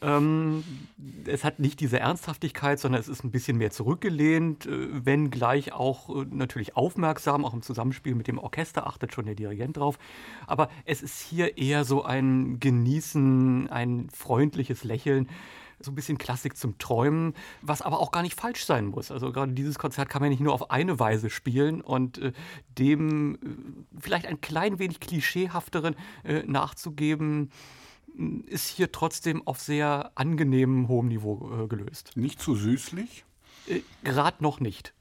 Ähm, es hat nicht diese Ernsthaftigkeit, sondern es ist ein bisschen mehr zurückgelehnt, äh, wenn gleich auch äh, natürlich aufmerksam, auch im Zusammenspiel mit dem Orchester achtet schon der Dirigent drauf. Aber es ist hier eher so ein Genießen, ein freundliches Lächeln so ein bisschen Klassik zum Träumen, was aber auch gar nicht falsch sein muss. Also gerade dieses Konzert kann man nicht nur auf eine Weise spielen und äh, dem äh, vielleicht ein klein wenig klischeehafteren äh, nachzugeben, ist hier trotzdem auf sehr angenehmem hohem Niveau äh, gelöst. Nicht zu süßlich? Äh, Gerade noch nicht.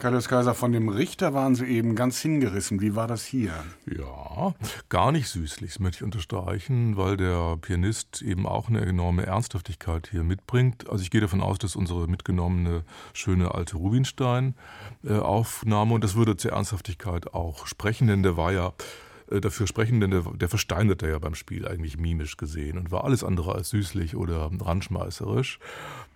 Carlos Kaiser, von dem Richter waren Sie eben ganz hingerissen. Wie war das hier? Ja, gar nicht süßlich, das möchte ich unterstreichen, weil der Pianist eben auch eine enorme Ernsthaftigkeit hier mitbringt. Also ich gehe davon aus, dass unsere mitgenommene schöne alte Rubinstein-Aufnahme, äh, und das würde zur Ernsthaftigkeit auch sprechen, denn der war ja dafür sprechen, denn der, der versteinerte ja beim Spiel eigentlich mimisch gesehen und war alles andere als süßlich oder randschmeißerisch.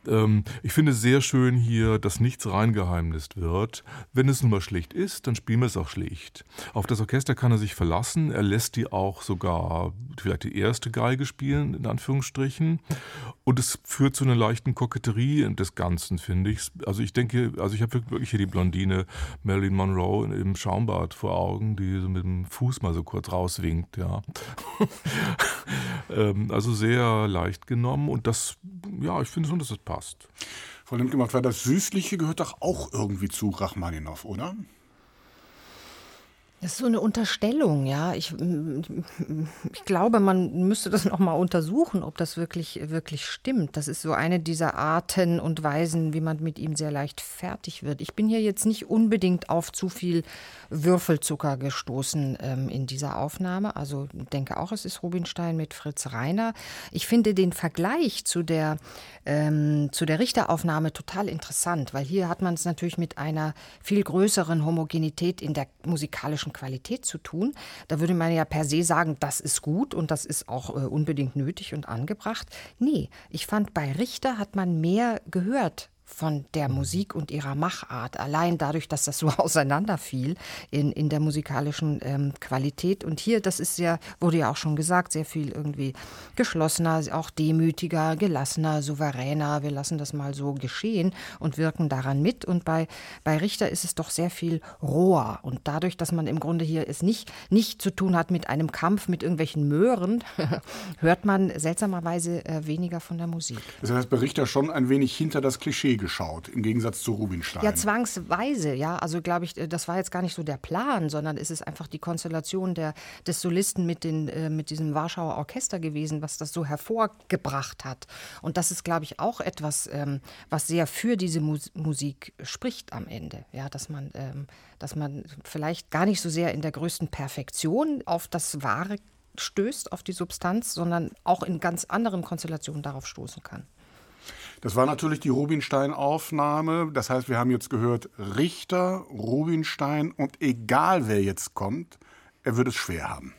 Ähm, ich finde sehr schön hier, dass nichts reingeheimnist wird. Wenn es nun mal schlicht ist, dann spielen wir es auch schlicht. Auf das Orchester kann er sich verlassen. Er lässt die auch sogar vielleicht die erste Geige spielen, in Anführungsstrichen. Und es führt zu einer leichten Koketterie des Ganzen, finde ich. Also ich denke, also ich habe wirklich hier die Blondine Marilyn Monroe im Schaumbad vor Augen, die so mit dem Fuß mal so kurz rauswinkt, ja. Ähm, also sehr leicht genommen und das, ja, ich finde schon, dass es passt. Frau Lemke, das Süßliche gehört doch auch irgendwie zu Rachmaninow, oder? Das ist so eine Unterstellung, ja. Ich, ich glaube, man müsste das noch mal untersuchen, ob das wirklich, wirklich stimmt. Das ist so eine dieser Arten und Weisen, wie man mit ihm sehr leicht fertig wird. Ich bin hier jetzt nicht unbedingt auf zu viel Würfelzucker gestoßen ähm, in dieser Aufnahme. Also denke auch, es ist Rubinstein mit Fritz Reiner. Ich finde den Vergleich zu der, ähm, zu der Richteraufnahme total interessant, weil hier hat man es natürlich mit einer viel größeren Homogenität in der musikalischen Qualität zu tun. Da würde man ja per se sagen, das ist gut und das ist auch äh, unbedingt nötig und angebracht. Nee, ich fand, bei Richter hat man mehr gehört von der Musik und ihrer Machart. Allein dadurch, dass das so auseinanderfiel in, in der musikalischen ähm, Qualität. Und hier, das ist ja, wurde ja auch schon gesagt, sehr viel irgendwie geschlossener, auch demütiger, gelassener, souveräner. Wir lassen das mal so geschehen und wirken daran mit. Und bei, bei Richter ist es doch sehr viel roher. Und dadurch, dass man im Grunde hier es nicht, nicht zu tun hat mit einem Kampf mit irgendwelchen Möhren, hört man seltsamerweise äh, weniger von der Musik. Das heißt, bei Richter schon ein wenig hinter das Klischee geschaut, im Gegensatz zu Rubinstein. Ja, zwangsweise, ja. Also glaube ich, das war jetzt gar nicht so der Plan, sondern es ist einfach die Konstellation der, des Solisten mit, den, äh, mit diesem Warschauer Orchester gewesen, was das so hervorgebracht hat. Und das ist, glaube ich, auch etwas, ähm, was sehr für diese Mus Musik spricht am Ende. Ja, dass man, ähm, dass man vielleicht gar nicht so sehr in der größten Perfektion auf das Wahre stößt, auf die Substanz, sondern auch in ganz anderen Konstellationen darauf stoßen kann. Das war natürlich die Rubinstein-Aufnahme. Das heißt, wir haben jetzt gehört Richter, Rubinstein und egal wer jetzt kommt, er wird es schwer haben.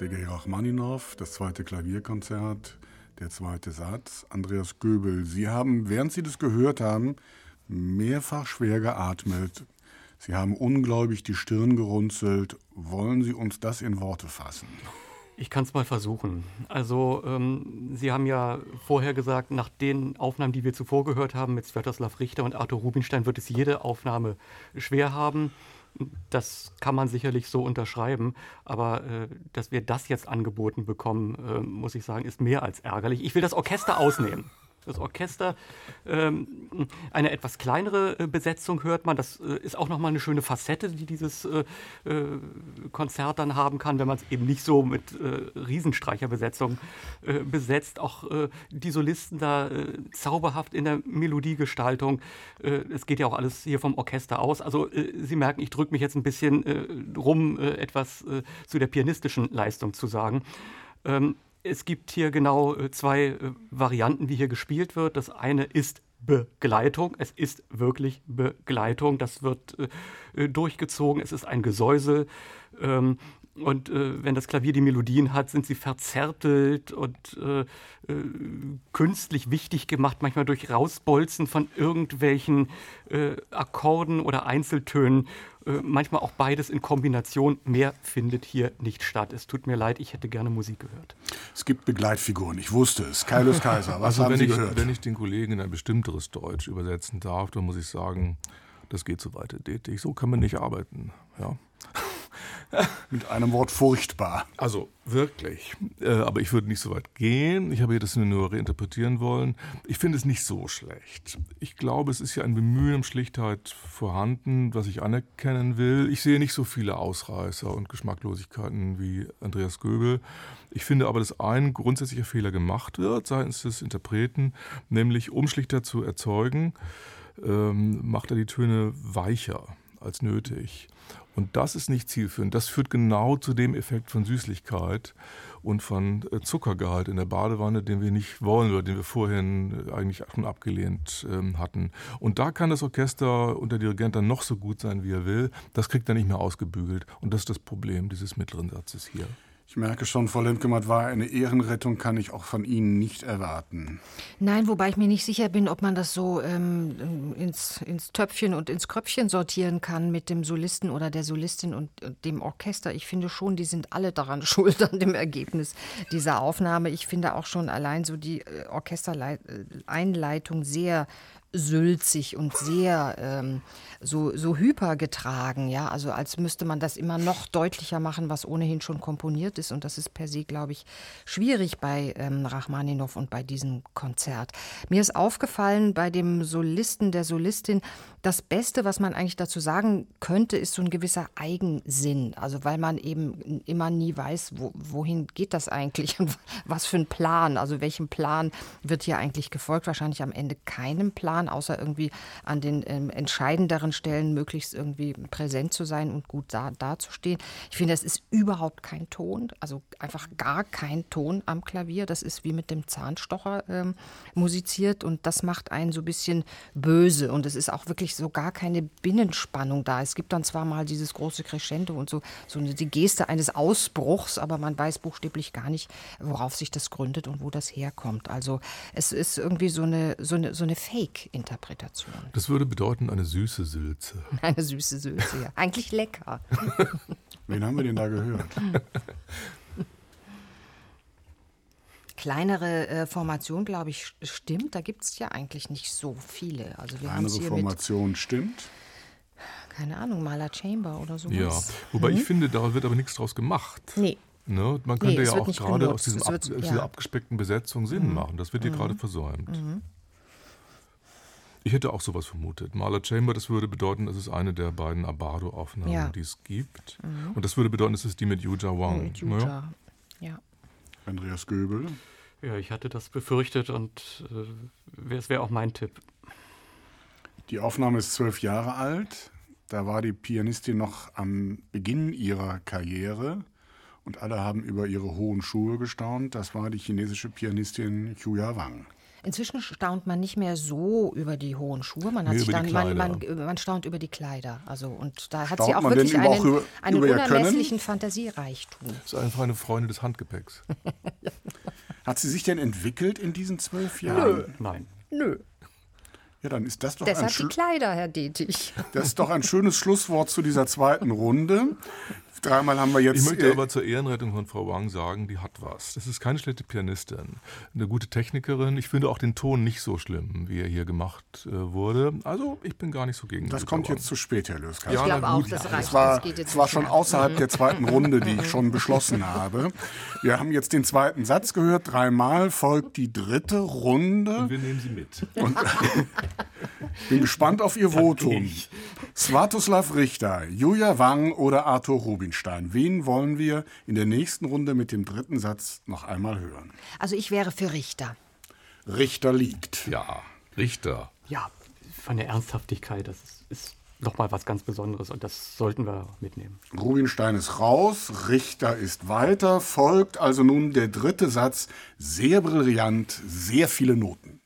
Sergei Rachmaninow, das zweite Klavierkonzert, der zweite Satz. Andreas Göbel, Sie haben, während Sie das gehört haben, mehrfach schwer geatmet. Sie haben ungläubig die Stirn gerunzelt. Wollen Sie uns das in Worte fassen? Ich kann es mal versuchen. Also, ähm, Sie haben ja vorher gesagt, nach den Aufnahmen, die wir zuvor gehört haben mit Svetoslav Richter und Arthur Rubinstein, wird es jede Aufnahme schwer haben. Das kann man sicherlich so unterschreiben, aber äh, dass wir das jetzt angeboten bekommen, äh, muss ich sagen, ist mehr als ärgerlich. Ich will das Orchester ausnehmen das Orchester. Ähm, eine etwas kleinere äh, Besetzung hört man. Das äh, ist auch nochmal eine schöne Facette, die dieses äh, äh Konzert dann haben kann, wenn man es eben nicht so mit äh, Riesenstreicherbesetzung äh, besetzt. Auch die Solisten da zauberhaft in der Melodiegestaltung. es geht ja auch alles hier vom Orchester aus. Also Sie merken, ich drücke mich jetzt ein bisschen rum, etwas zu der pianistischen Leistung zu sagen. Ähm, es gibt hier genau äh, zwei äh, Varianten, wie hier gespielt wird. Das eine ist Begleitung. Es ist wirklich Begleitung. Das wird äh, durchgezogen. Es ist ein Gesäusel. Ähm, und äh, wenn das Klavier die Melodien hat, sind sie verzärtelt und äh, äh, künstlich wichtig gemacht, manchmal durch Rausbolzen von irgendwelchen äh, Akkorden oder Einzeltönen. Äh, manchmal auch beides in Kombination. Mehr findet hier nicht statt. Es tut mir leid, ich hätte gerne Musik gehört. Es gibt Begleitfiguren, ich wusste es. Kaius Kaiser, was also haben wenn Sie ich, gehört? Wenn ich den Kollegen in ein bestimmteres Deutsch übersetzen darf, dann muss ich sagen, das geht so weiter, Detig. So kann man nicht arbeiten. Ja. Mit einem Wort furchtbar. Also wirklich. Äh, aber ich würde nicht so weit gehen. Ich habe das nur reinterpretieren wollen. Ich finde es nicht so schlecht. Ich glaube, es ist ja ein Bemühen um Schlichtheit vorhanden, was ich anerkennen will. Ich sehe nicht so viele Ausreißer und Geschmacklosigkeiten wie Andreas Göbel. Ich finde aber, dass ein grundsätzlicher Fehler gemacht wird seitens des Interpreten, nämlich um Schlichter zu erzeugen, ähm, macht er die Töne weicher als nötig. Und das ist nicht zielführend. Das führt genau zu dem Effekt von Süßlichkeit und von äh, Zuckergehalt in der Badewanne, den wir nicht wollen oder den wir vorhin äh, eigentlich schon abgelehnt ähm, hatten. Und da kann das Orchester und der Dirigent dann noch so gut sein, wie er will. Das kriegt er nicht mehr ausgebügelt. Und das ist das Problem dieses mittleren Satzes hier. Ich merke schon, Frau Lindgematt war eine Ehrenrettung, kann ich auch von Ihnen nicht erwarten. Nein, wobei ich mir nicht sicher bin, ob man das so ähm, ins, ins Töpfchen und ins Kröpfchen sortieren kann mit dem Solisten oder der Solistin und, und dem Orchester. Ich finde schon, die sind alle daran schuld an dem Ergebnis dieser Aufnahme. Ich finde auch schon allein so die äh, Orchestereinleitung sehr sülzig und sehr ähm, so, so hyper getragen, ja, also als müsste man das immer noch deutlicher machen, was ohnehin schon komponiert ist. Und das ist per se, glaube ich, schwierig bei ähm, Rachmaninow und bei diesem Konzert. Mir ist aufgefallen bei dem Solisten, der Solistin, das Beste, was man eigentlich dazu sagen könnte, ist so ein gewisser Eigensinn, also weil man eben immer nie weiß, wo, wohin geht das eigentlich und was für ein Plan, also welchem Plan wird hier eigentlich gefolgt, wahrscheinlich am Ende keinem Plan Plan, außer irgendwie an den ähm, entscheidenderen Stellen möglichst irgendwie präsent zu sein und gut da, dazustehen. Ich finde, das ist überhaupt kein Ton, also einfach gar kein Ton am Klavier. Das ist wie mit dem Zahnstocher ähm, musiziert und das macht einen so ein bisschen böse und es ist auch wirklich so gar keine Binnenspannung da. Es gibt dann zwar mal dieses große Crescendo und so, so die Geste eines Ausbruchs, aber man weiß buchstäblich gar nicht, worauf sich das gründet und wo das herkommt. Also es ist irgendwie so eine, so eine, so eine Fake Interpretation. Das würde bedeuten eine süße Sülze. Eine süße Sülze, ja. Eigentlich lecker. Wen haben wir denn da gehört? Kleinere äh, Formation, glaube ich, stimmt. Da gibt es ja eigentlich nicht so viele. Also wir Kleinere Formation stimmt. Keine Ahnung, Maler Chamber oder sowas. Ja, wobei hm? ich finde, da wird aber nichts draus gemacht. Nee. Ne? Man könnte nee, ja auch gerade aus, diesem ab, wird, dieser abgespeckten Besetzung Sinn mhm. machen. Das wird hier mhm. gerade versäumt. Mhm. Ich hätte auch sowas vermutet. Maler Chamber, das würde bedeuten, es ist eine der beiden Abado-Aufnahmen, ja. die es gibt. Mhm. Und das würde bedeuten, es ist die mit Yuja Wang. Mit Yuja. Ja. ja. Andreas Göbel. Ja, ich hatte das befürchtet und äh, es wäre auch mein Tipp. Die Aufnahme ist zwölf Jahre alt. Da war die Pianistin noch am Beginn ihrer Karriere und alle haben über ihre hohen Schuhe gestaunt. Das war die chinesische Pianistin Yuja Wang. Inzwischen staunt man nicht mehr so über die hohen Schuhe. Man, hat Nee, sich die dann, man, man, man staunt über die Kleider. Also, und da hat Staunt sie auch wirklich über- auch einen, über- einen über unermesslichen Fantasiereichtum. Das ist einfach eine Freundin des Handgepäcks. Hat sie sich denn entwickelt in diesen zwölf Jahren? Nein. Nö. Ja, dann ist das doch, ein, Deshalb die Schlu Kleider, Herr Detig. das ist doch ein schönes Schlusswort zu dieser zweiten Runde. Dreimal haben wir jetzt. Ich möchte äh, aber zur Ehrenrettung von Frau Wang sagen, die hat was. Das ist keine schlechte Pianistin, eine gute Technikerin. Ich finde auch den Ton nicht so schlimm, wie er hier gemacht äh, wurde. Also ich bin gar nicht so gegen das kommt Frau jetzt zu spät, Herr Lösker. Ja, Ich glaube auch, gut, das reicht. Das war, das geht jetzt das war schon außerhalb der zweiten Runde, die ich schon beschlossen habe. Wir haben jetzt den zweiten Satz gehört. Dreimal folgt die dritte Runde. Und wir nehmen sie mit. Bin gespannt auf Ihr Votum. Svatoslav Richter, Julia Wang oder Arthur Rubinstein. Wen wollen wir in der nächsten Runde mit dem dritten Satz noch einmal hören? Also ich wäre für Richter. Richter liegt. Ja, Richter. Ja, von der Ernsthaftigkeit, das ist, ist nochmal was ganz Besonderes und das sollten wir mitnehmen. Rubinstein ist raus, Richter ist weiter, folgt also nun der dritte Satz. Sehr brillant, sehr viele Noten.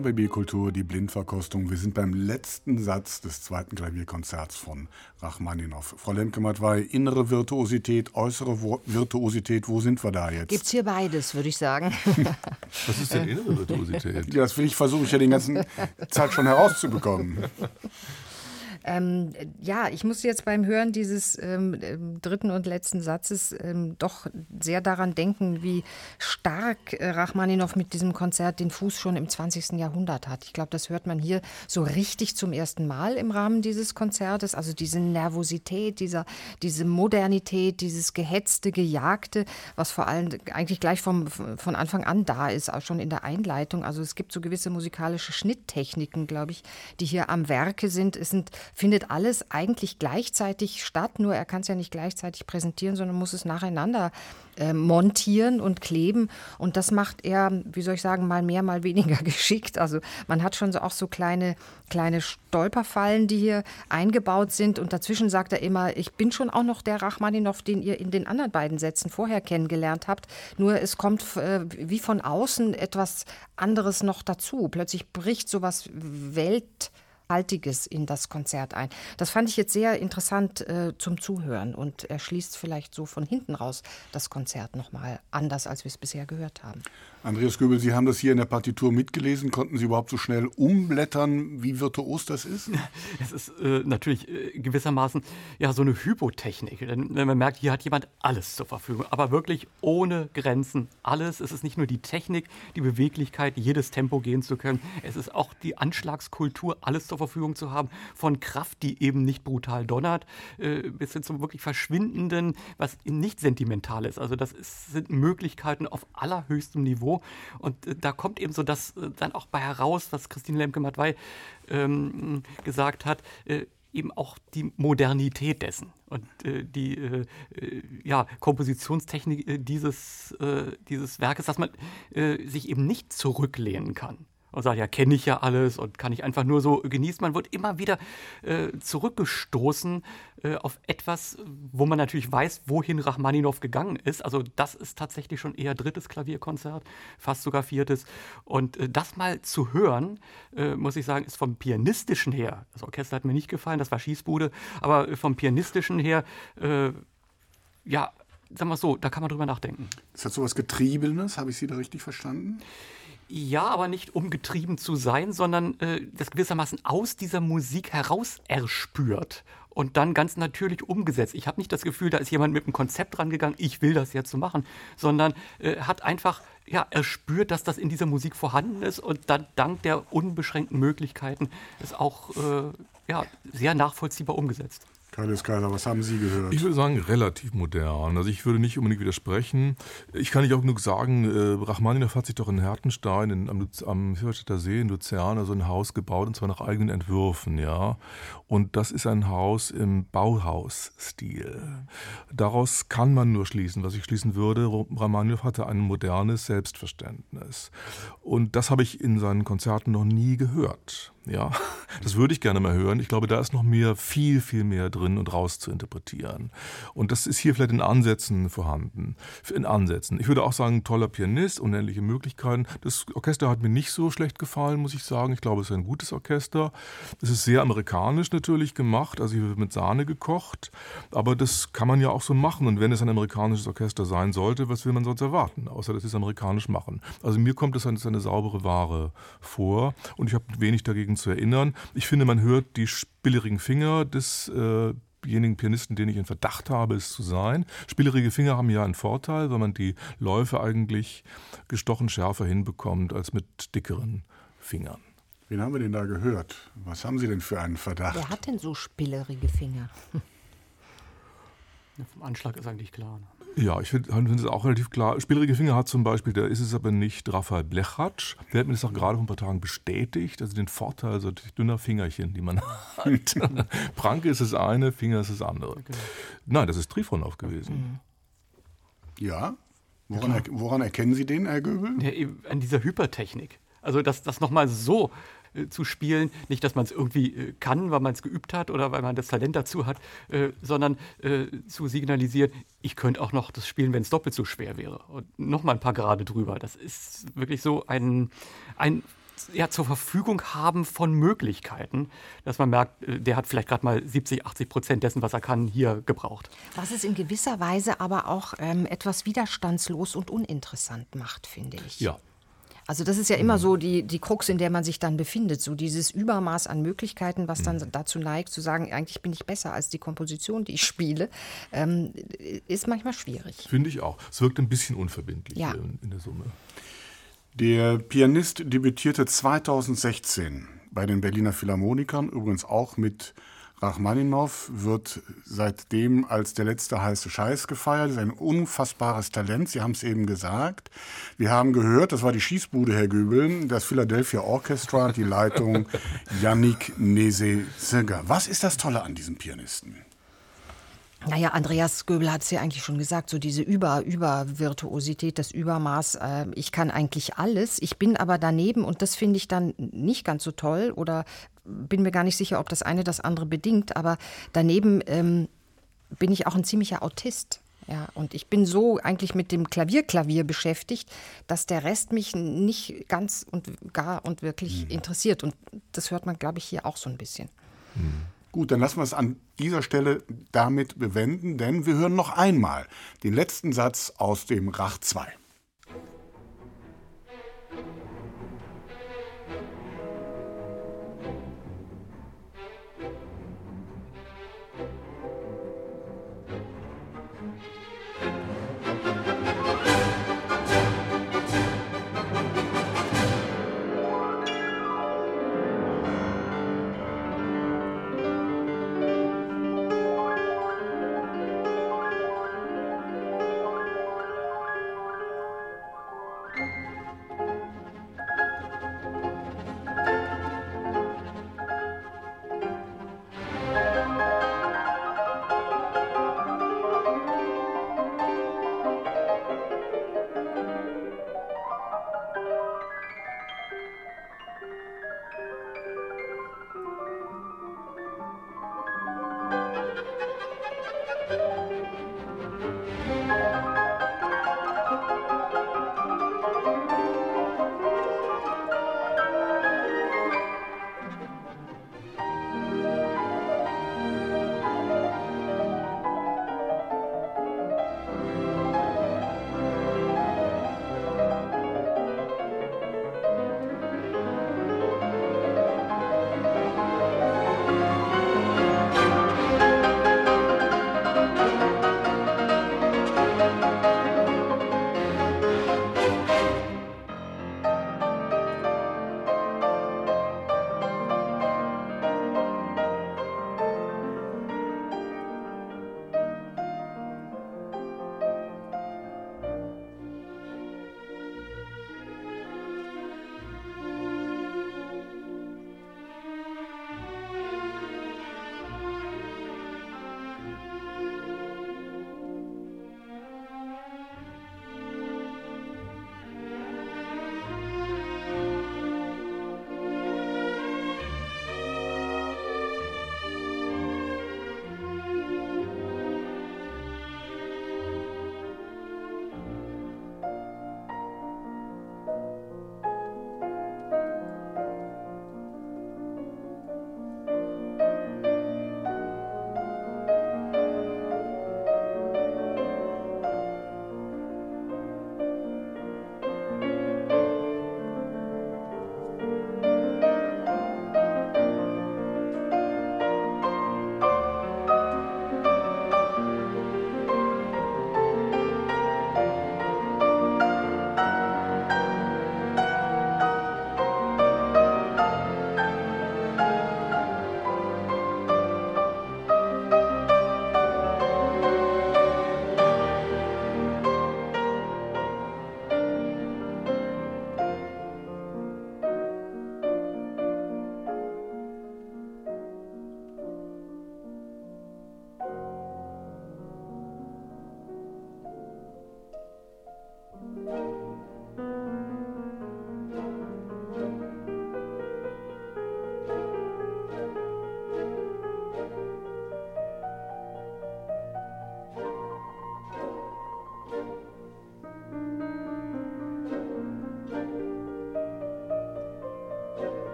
RBB Kultur, die Blindverkostung. Wir sind beim letzten Satz des zweiten Klavierkonzerts von Rachmaninow. Frau Lemke-Matwei, innere Virtuosität, äußere Virtuosität, wo sind wir da jetzt? Gibt es hier beides, würde ich sagen. Was ist denn innere Virtuosität? Ja, das will ich, versuche ich ja den ganzen Zeit schon herauszubekommen. Ähm, ja, ich muss jetzt beim Hören dieses ähm, dritten und letzten Satzes ähm, doch sehr daran denken, wie stark äh, Rachmaninow mit diesem Konzert den Fuß schon im 20. Jahrhundert hat. Ich glaube, das hört man hier so richtig zum ersten Mal im Rahmen dieses Konzertes. Also diese Nervosität, dieser, diese Modernität, dieses gehetzte, gejagte, was vor allem eigentlich gleich vom, von Anfang an da ist, auch schon in der Einleitung. Also es gibt so gewisse musikalische Schnitttechniken, glaube ich, die hier am Werke sind. Es sind findet alles eigentlich gleichzeitig statt, nur er kann es ja nicht gleichzeitig präsentieren, sondern muss es nacheinander äh, montieren und kleben. Und das macht er, wie soll ich sagen, mal mehr, mal weniger geschickt. Also man hat schon so auch so kleine, kleine Stolperfallen, die hier eingebaut sind. Und dazwischen sagt er immer, ich bin schon auch noch der Rachmaninow, den ihr in den anderen beiden Sätzen vorher kennengelernt habt. Nur es kommt äh, wie von außen etwas anderes noch dazu. Plötzlich bricht sowas Welt Haltiges in das Konzert ein. Das fand ich jetzt sehr interessant äh, zum Zuhören und er schließt vielleicht so von hinten raus das Konzert nochmal anders, als wir es bisher gehört haben. Andreas Göbel, Sie haben das hier in der Partitur mitgelesen. Konnten Sie überhaupt so schnell umblättern, wie virtuos das ist? Es ist äh, natürlich äh, gewissermaßen ja so eine Hypotechnik. Denn, wenn man merkt, hier hat jemand alles zur Verfügung, aber wirklich ohne Grenzen alles. Es ist nicht nur die Technik, die Beweglichkeit, jedes Tempo gehen zu können. Es ist auch die Anschlagskultur, alles zur Verfügung zu haben. Von Kraft, die eben nicht brutal donnert, äh, bis hin zum wirklich verschwindenden, was nicht sentimental ist. Also das ist, sind Möglichkeiten auf allerhöchstem Niveau und äh, da kommt eben so das äh, dann auch bei heraus, was Christine Lemke-Matwei ähm, gesagt hat. Äh, eben auch die Modernität dessen und äh, die äh, äh ja, Kompositionstechnik dieses, dieses Werkes, dass man sich eben nicht zurücklehnen kann und sagt, ja, kenne ich ja alles und kann ich einfach nur so genießen. Man wird immer wieder äh, zurückgestoßen äh, auf etwas, wo man natürlich weiß, wohin Rachmaninow gegangen ist. Also das ist tatsächlich schon eher drittes Klavierkonzert, fast sogar viertes. Und äh, das mal zu hören, äh, muss ich sagen, ist vom pianistischen her, das Orchester hat mir nicht gefallen, das war Schießbude, aber vom pianistischen her, äh, ja, sagen wir so, da kann man drüber nachdenken. Das hat so was Getriebenes, habe ich Sie da richtig verstanden? Ja, aber nicht um getrieben zu sein, sondern äh, das gewissermaßen aus dieser Musik heraus erspürt und dann ganz natürlich umgesetzt. Ich habe nicht das Gefühl, da ist jemand mit einem Konzept rangegangen, ich will das jetzt so machen, sondern äh, hat einfach ja, erspürt, dass das in dieser Musik vorhanden ist und dann dank der unbeschränkten Möglichkeiten es auch äh, ja, sehr nachvollziehbar umgesetzt. Carlos Kaiser, was haben Sie gehört? Ich würde sagen, relativ modern. Also ich würde nicht unbedingt widersprechen. Ich kann nicht auch genug sagen, äh, Rachmaninow hat sich doch in Hertenstein in, am, am Hilberstädter See in Luzern also ein Haus gebaut, und zwar nach eigenen Entwürfen, ja. Und das ist ein Haus im Bauhausstil. Daraus kann man nur schließen, was ich schließen würde, Rachmaninow hatte ein modernes Selbstverständnis. Und das habe ich in seinen Konzerten noch nie gehört. Ja, das würde ich gerne mal hören. Ich glaube, da ist noch mehr, viel, viel mehr drin und raus zu interpretieren. Und das ist hier vielleicht in Ansätzen vorhanden. In Ansätzen. Ich würde auch sagen, toller Pianist, unendliche Möglichkeiten. Das Orchester hat mir nicht so schlecht gefallen, muss ich sagen. Ich glaube, es ist ein gutes Orchester. Es ist sehr amerikanisch natürlich gemacht. Also hier wird mit Sahne gekocht. Aber das kann man ja auch so machen. Und wenn es ein amerikanisches Orchester sein sollte, was will man sonst erwarten? Außer, dass sie es amerikanisch machen. Also mir kommt es als eine saubere Ware vor. Und ich habe wenig dagegen zu erinnern. Ich finde, man hört die spillerigen Finger des äh, denjenigen Pianisten, den ich in Verdacht habe, es zu sein. Spielerige Finger haben ja einen Vorteil, weil man die Läufe eigentlich gestochen schärfer hinbekommt als mit dickeren Fingern. Wen haben wir denn da gehört? Was haben Sie denn für einen Verdacht? Wer hat denn so spielerige Finger? Ja, vom Anschlag ist eigentlich klar. Ne? Ja, ich finde find es auch relativ klar. Spielerige Finger hat zum Beispiel, da ist es aber nicht Raphael Blechatsch. Der hat mir das auch gerade vor ein paar Tagen bestätigt. Also den Vorteil, also dünner Fingerchen, die man hat. Pranke ist das eine, Finger ist das andere. Okay. Nein, das ist Trifonov gewesen. Ja? Woran, er, woran erkennen Sie den, Herr Göbel? Ja, an dieser Hypertechnik. Also, dass das nochmal so äh, zu spielen. Nicht, dass man es irgendwie äh, kann, weil man es geübt hat oder weil man das Talent dazu hat, äh, sondern äh, zu signalisieren, ich könnte auch noch das spielen, wenn es doppelt so schwer wäre. Und nochmal ein paar Grade drüber. Das ist wirklich so ein, ein ja, zur Verfügung haben von Möglichkeiten, dass man merkt, der hat vielleicht gerade mal 70, 80 Prozent dessen, was er kann, hier gebraucht. Was es in gewisser Weise aber auch ähm, etwas widerstandslos und uninteressant macht, finde ich. Ja, Also das ist ja immer so die, die Krux, in der man sich dann befindet, so dieses Übermaß an Möglichkeiten, was dann dazu neigt, zu sagen, eigentlich bin ich besser als die Komposition, die ich spiele, ähm, ist manchmal schwierig. finde ich auch. Es wirkt ein bisschen unverbindlich Ja. in, in der Summe. Der Pianist debütierte 2016 bei den Berliner Philharmonikern, übrigens auch mit Rachmaninow, wird seitdem als der letzte heiße Scheiß gefeiert. Ist ein unfassbares Talent, Sie haben es eben gesagt. Wir haben gehört, das war die Schießbude, Herr Göbel, das Philadelphia Orchestra die Leitung Yannick Nese-Zirger. Was ist das Tolle an diesem Pianisten? Naja, Andreas Göbel hat es ja eigentlich schon gesagt, so diese Über, Übervirtuosität, das Übermaß. Äh, ich kann eigentlich alles, ich bin aber daneben und das finde ich dann nicht ganz so toll oder bin mir gar nicht sicher, ob das eine das andere bedingt, aber daneben ähm, bin ich auch ein ziemlicher Autist. Ja, und ich bin so eigentlich mit dem Klavierklavier beschäftigt, dass der Rest mich nicht ganz und gar und wirklich interessiert. Und das hört man, glaube ich, hier auch so ein bisschen. Gut, dann lassen wir es an dieser Stelle damit bewenden, denn wir hören noch einmal den letzten Satz aus dem Rach 2.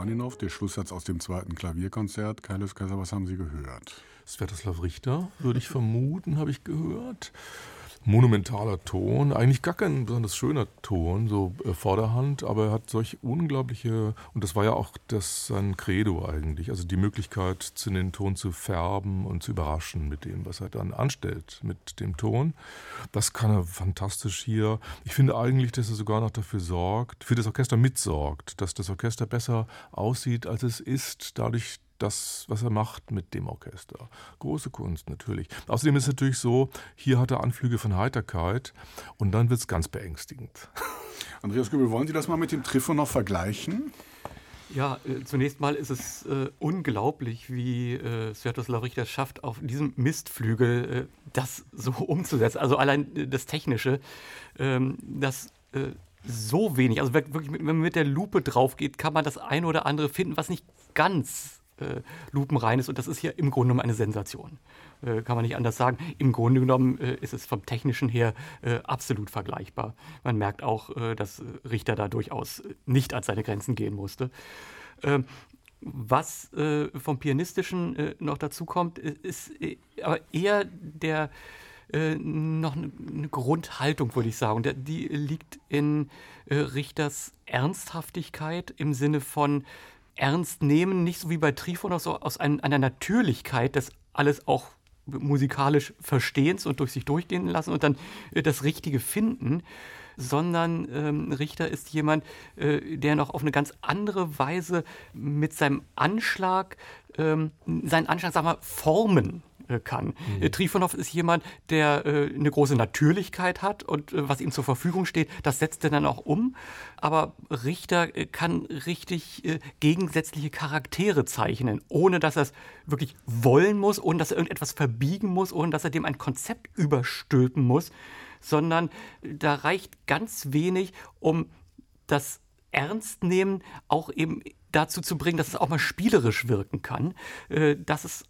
Rachmaninow, der Schlusssatz aus dem zweiten Klavierkonzert. Kaius Kaiser, was haben Sie gehört? Svetoslav Richter, würde ich vermuten, habe ich gehört monumentaler Ton, eigentlich gar kein besonders schöner Ton, so äh, Vorderhand, aber er hat solch unglaubliche, und das war ja auch das sein Credo eigentlich, also die Möglichkeit, den Ton zu färben und zu überraschen mit dem, was er dann anstellt mit dem Ton. Das kann er fantastisch hier. Ich finde eigentlich, dass er sogar noch dafür sorgt, für das Orchester mitsorgt, dass das Orchester besser aussieht, als es ist, dadurch, das, was er macht mit dem Orchester. Große Kunst natürlich. Außerdem ist es natürlich so, hier hat er Anflüge von Heiterkeit und dann wird es ganz beängstigend. Andreas Göbel, wollen Sie das mal mit dem Trifonov vergleichen? Ja, äh, zunächst mal ist es äh, unglaublich, wie äh, Sviatoslav Richter schafft, auf diesem Mistflügel äh, das so umzusetzen. Also allein äh, das Technische, ähm, das äh, so wenig, also wirklich, wenn man mit der Lupe drauf geht, kann man das eine oder andere finden, was nicht ganz äh, lupenrein ist. Und das ist hier im Grunde genommen eine Sensation. Äh, kann man nicht anders sagen. Im Grunde genommen äh, ist es vom Technischen her äh, absolut vergleichbar. Man merkt auch, äh, dass Richter da durchaus nicht an seine Grenzen gehen musste. Ähm, was vom Pianistischen noch dazu kommt, ist aber eher der noch eine, Grundhaltung, würde ich sagen. Die liegt in Richters Ernsthaftigkeit im Sinne von ernst nehmen, nicht so wie bei Trifonov, so aus ein, einer Natürlichkeit, das alles auch musikalisch verstehens und durch sich durchgehen lassen und dann äh, das Richtige finden, sondern ähm, Richter ist jemand, äh, der noch auf eine ganz andere Weise mit seinem Anschlag, ähm, seinen Anschlag, sagen wir, formen kann. Mhm. Äh, Trifonov ist jemand, der äh, eine große Natürlichkeit hat und äh, was ihm zur Verfügung steht, das setzt er dann auch um. Aber Richter kann richtig gegensätzliche Charaktere zeichnen, ohne dass er es wirklich wollen muss, ohne dass er irgendetwas verbiegen muss, ohne dass er dem ein Konzept überstülpen muss, sondern da reicht ganz wenig, um das Ernstnehmen auch eben dazu zu bringen, dass es auch mal spielerisch wirken kann, dass es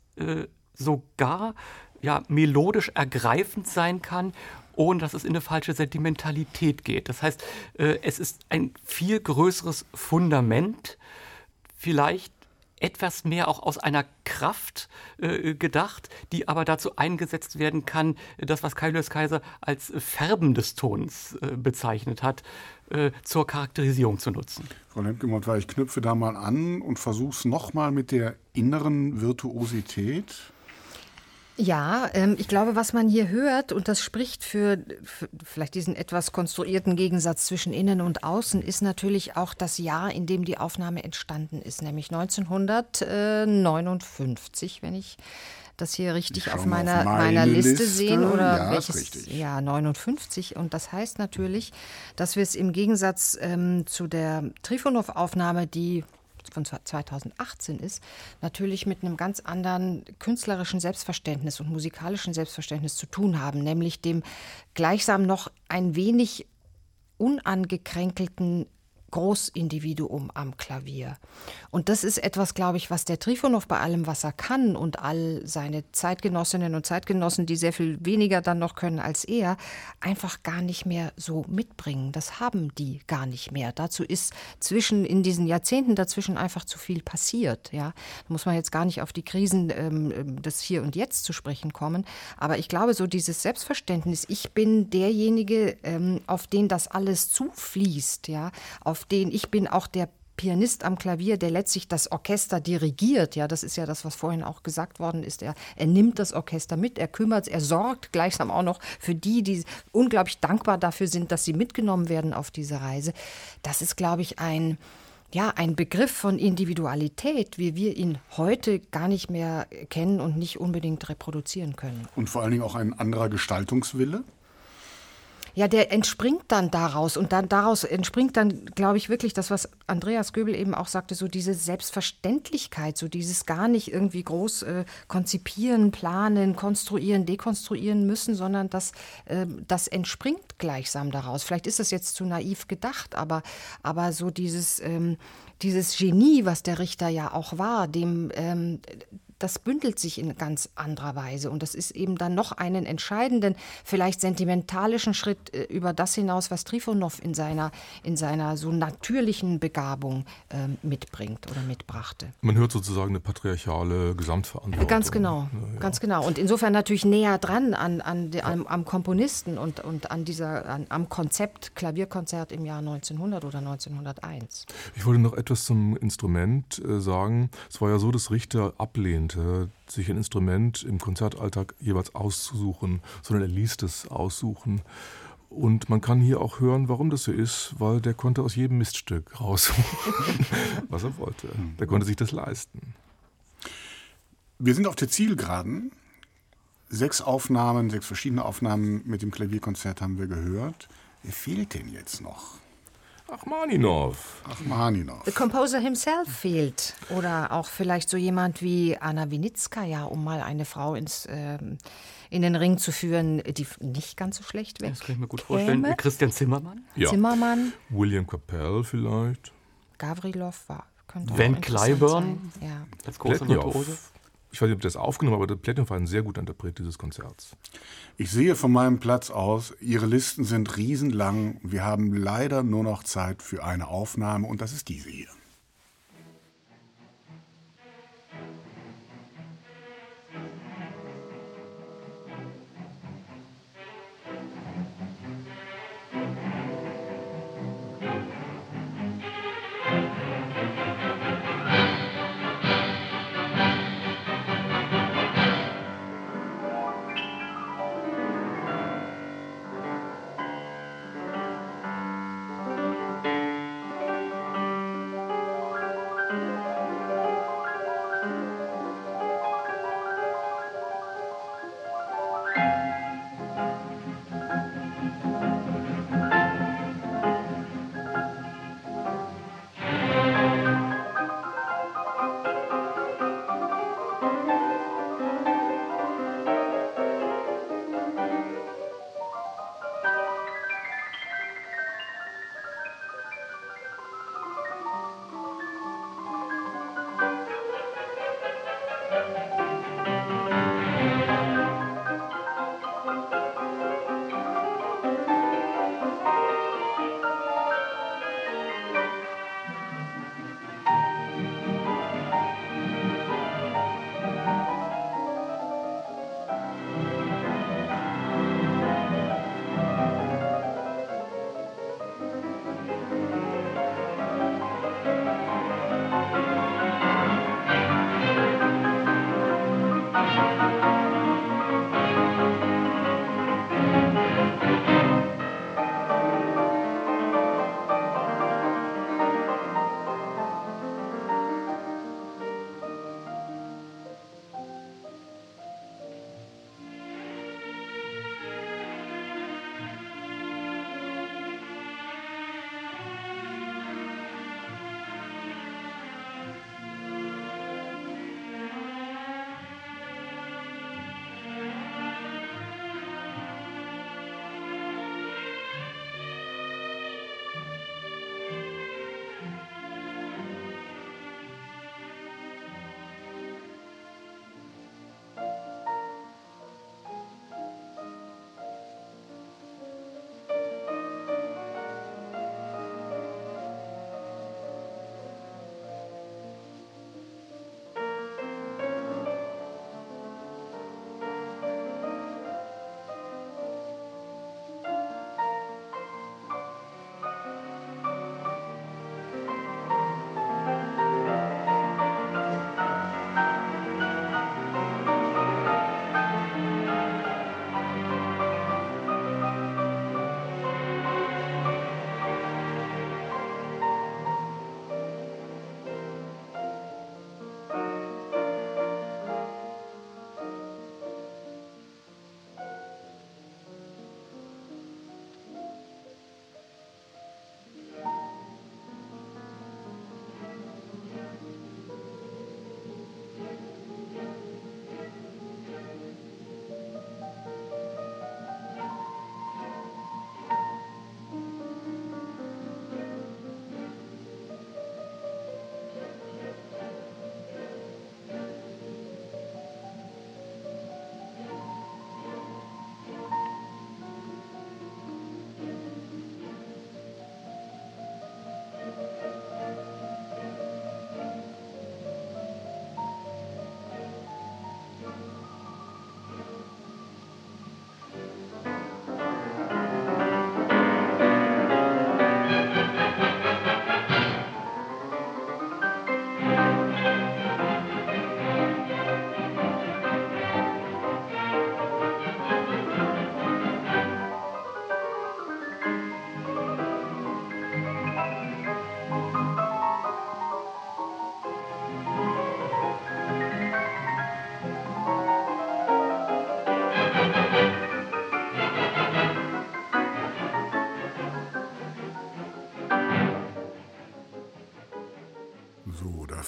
sogar ja, melodisch ergreifend sein kann, ohne dass es in eine falsche Sentimentalität geht. Das heißt, äh, es ist ein viel größeres Fundament, vielleicht etwas mehr auch aus einer Kraft äh, gedacht, die aber dazu eingesetzt werden kann, das, was Kaius Kaiser als Färben des Tons äh, bezeichnet hat, äh, zur Charakterisierung zu nutzen. Frau Lemke-Mott, ich knüpfe da mal an und versuche es nochmal mit der inneren Virtuosität. Ja, ähm, ich glaube, was man hier hört, und das spricht für, für, vielleicht diesen etwas konstruierten Gegensatz zwischen Innen und Außen, ist natürlich auch das Jahr, in dem die Aufnahme entstanden ist, nämlich 1959, wenn ich das hier richtig auf meiner, auf meiner Liste, Liste. sehen oder ja, welches ja 59 und das heißt natürlich, dass wir es im Gegensatz ähm, zu der Trifonov Aufnahme, die von 2018 ist, natürlich mit einem ganz anderen künstlerischen Selbstverständnis und musikalischen Selbstverständnis zu tun haben, nämlich dem gleichsam noch ein wenig unangekränkelten Großindividuum am Klavier. Und das ist etwas, glaube ich, was der Trifonov bei allem, was er kann und all seine Zeitgenossinnen und Zeitgenossen, die sehr viel weniger dann noch können als er, einfach gar nicht mehr so mitbringen. Das haben die gar nicht mehr. Dazu ist zwischen, in diesen Jahrzehnten dazwischen einfach zu viel passiert. Ja? Da muss man jetzt gar nicht auf die Krisen ähm, des Hier und Jetzt zu sprechen kommen. Aber ich glaube, so dieses Selbstverständnis, ich bin derjenige, ähm, auf den das alles zufließt, ja, auf auf den ich bin auch der Pianist am Klavier, der letztlich das Orchester dirigiert. Ja, das ist ja das, was vorhin auch gesagt worden ist. Er, er nimmt das Orchester mit, er kümmert, er sorgt gleichsam auch noch für die, die unglaublich dankbar dafür sind, dass sie mitgenommen werden auf diese Reise. Das ist, glaube ich, ein ja, ein Begriff von Individualität, wie wir ihn heute gar nicht mehr kennen und nicht unbedingt reproduzieren können. Und vor allen Dingen auch ein anderer Gestaltungswille? Ja, der entspringt dann daraus und dann daraus entspringt dann, glaube ich, wirklich das, was Andreas Göbel eben auch sagte, so diese Selbstverständlichkeit, so dieses gar nicht irgendwie groß äh, konzipieren, planen, konstruieren, dekonstruieren müssen, sondern das, äh, das entspringt gleichsam daraus. Vielleicht ist das jetzt zu naiv gedacht, aber, aber so dieses, ähm, dieses Genie, was der Richter ja auch war, dem, ähm, das bündelt sich in ganz anderer Weise. Und das ist eben dann noch einen entscheidenden, vielleicht sentimentalischen Schritt äh, über das hinaus, was Trifonow in seiner, in seiner so natürlichen Begabung äh, mitbringt oder mitbrachte. Man hört sozusagen eine patriarchale Gesamtverantwortung. Ganz genau, ja. ganz genau. Und insofern natürlich näher dran an, an, ja. am, am, Komponisten und, und an dieser, an, am Konzept Klavierkonzert im Jahr 1900 oder 1901. Ich wollte noch etwas zum Instrument äh, sagen. Es war ja so, dass Richter ablehnte, sich ein Instrument im Konzertalltag jeweils auszusuchen, sondern er ließ es aussuchen. Und man kann hier auch hören, warum das so ist, weil der konnte aus jedem Miststück rausholen, was er wollte. Der konnte sich das leisten. Wir sind auf der Zielgeraden. Sechs Aufnahmen, sechs verschiedene Aufnahmen mit dem Klavierkonzert haben wir gehört. Wer fehlt denn jetzt noch? Achmaninov. Achmaninov. The composer himself fehlt. Oder auch vielleicht so jemand wie Anna Winitskaya, um mal eine Frau ins, ähm, in den Ring zu führen, die nicht ganz so schlecht wäre. Das kann ich mir gut vorstellen. Käme. Christian Zimmermann? Ja. Zimmermann. William Capell vielleicht. Gavrilov war. Könnte Van Cliburn ja. als große Virtuose ich weiß nicht, ob das aufgenommen aber der Platinum war ein sehr guter Interpret dieses Konzerts. Ich sehe von meinem Platz aus, Ihre Listen sind riesenlang. Wir haben leider nur noch Zeit für eine Aufnahme und das ist diese hier.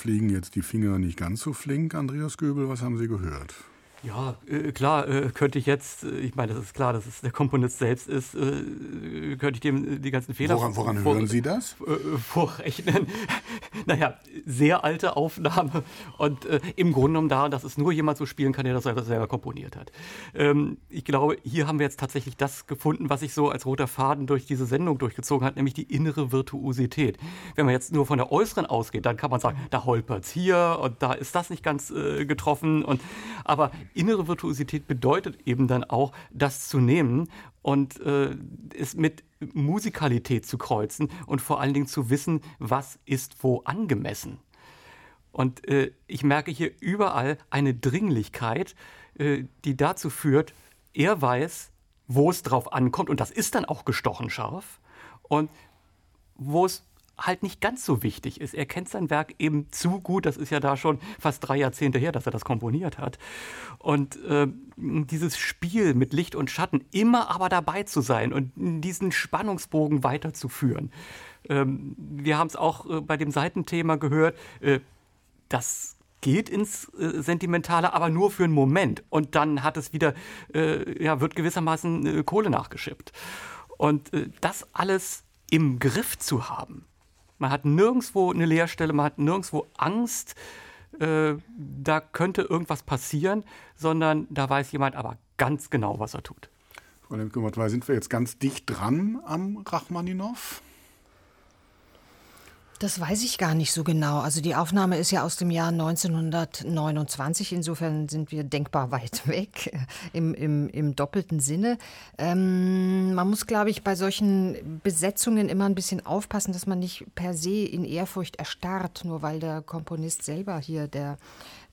Fliegen jetzt die Finger nicht ganz so flink. Andreas Göbel, was haben Sie gehört? Ja, äh, klar, äh, könnte ich jetzt, äh, ich meine, das ist klar, dass es der Komponist selbst ist, äh, könnte ich dem die ganzen Fehler Woran, woran vor, hören Sie das? Äh, vorrechnen. naja, sehr alte Aufnahme und äh, im Grunde genommen daran, dass es nur jemand so spielen kann, der das selber, komponiert hat. Ähm, ich glaube, hier haben wir jetzt tatsächlich das gefunden, was sich so als roter Faden durch diese Sendung durchgezogen hat, nämlich die innere Virtuosität. Wenn man jetzt nur von der äußeren ausgeht, dann kann man sagen, da holpert es hier und da ist das nicht ganz getroffen und aber innere Virtuosität bedeutet eben dann auch, das zu nehmen und äh, es mit Musikalität zu kreuzen und vor allen Dingen zu wissen, was ist wo angemessen. Und äh, ich merke hier überall eine Dringlichkeit, äh, die dazu führt, er weiß, wo es drauf ankommt, und das ist dann auch gestochen scharf, und wo es halt nicht ganz so wichtig ist. Er kennt sein Werk eben zu gut. Das ist ja da schon fast drei Jahrzehnte her, dass er das komponiert hat. Und äh, dieses Spiel mit Licht und Schatten, immer aber dabei zu sein und diesen Spannungsbogen weiterzuführen. Ähm, wir haben es auch äh, bei dem Seitenthema gehört. Äh, das geht ins äh, Sentimentale, aber nur für einen Moment. Und dann hat es wieder, äh, ja, wird gewissermaßen äh, Kohle nachgeschippt. Und äh, das alles im Griff zu haben, man hat nirgendwo eine Leerstelle, man hat nirgendwo Angst, äh, da könnte irgendwas passieren, sondern da weiß jemand aber ganz genau, was er tut. Frau Lemke, sind wir jetzt ganz dicht dran am Rachmaninow? Das weiß ich gar nicht so genau. Also die Aufnahme ist ja aus dem Jahr 1929. Insofern sind wir denkbar weit weg im, im, im doppelten Sinne. Ähm, man muss, glaube ich, bei solchen Besetzungen immer ein bisschen aufpassen, dass man nicht per se in Ehrfurcht erstarrt, nur weil der Komponist selber hier der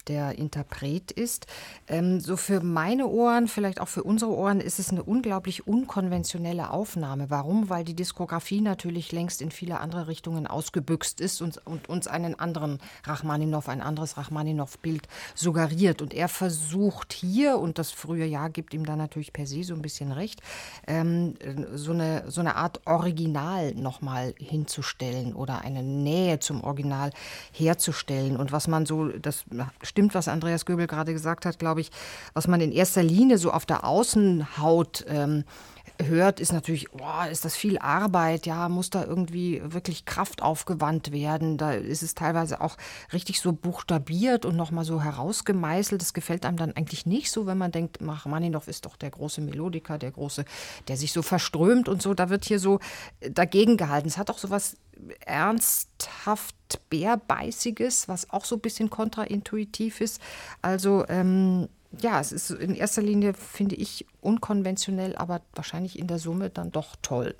der Interpret ist. Ähm, so für meine Ohren, vielleicht auch für unsere Ohren, ist es eine unglaublich unkonventionelle Aufnahme. Warum? Weil die Diskografie natürlich längst in viele andere Richtungen ausgebüxt ist und, und uns einen anderen Rachmaninow, ein anderes Rachmaninow-Bild suggeriert. Und er versucht hier, und das frühe Jahr gibt ihm da natürlich per se so ein bisschen recht, ähm, so, eine, so eine Art Original nochmal hinzustellen oder eine Nähe zum Original herzustellen. Und was man so, das stimmt, was Andreas Göbel gerade gesagt hat, glaube ich, was man in erster Linie so auf der Außenhaut ähm, hört, ist natürlich, oh, ist das viel Arbeit, ja, muss da irgendwie wirklich Kraft aufgewandt werden. Da ist es teilweise auch richtig so buchstabiert und nochmal so herausgemeißelt. Das gefällt einem dann eigentlich nicht so, wenn man denkt, Rachmaninow ist doch der große Melodiker, der große, der sich so verströmt und so. Da wird hier so dagegen gehalten. Es hat auch so was ernsthaft bärbeißiges, was auch so ein bisschen kontraintuitiv ist. Also ähm, ja, es ist in erster Linie, finde ich, unkonventionell, aber wahrscheinlich in der Summe dann doch toll.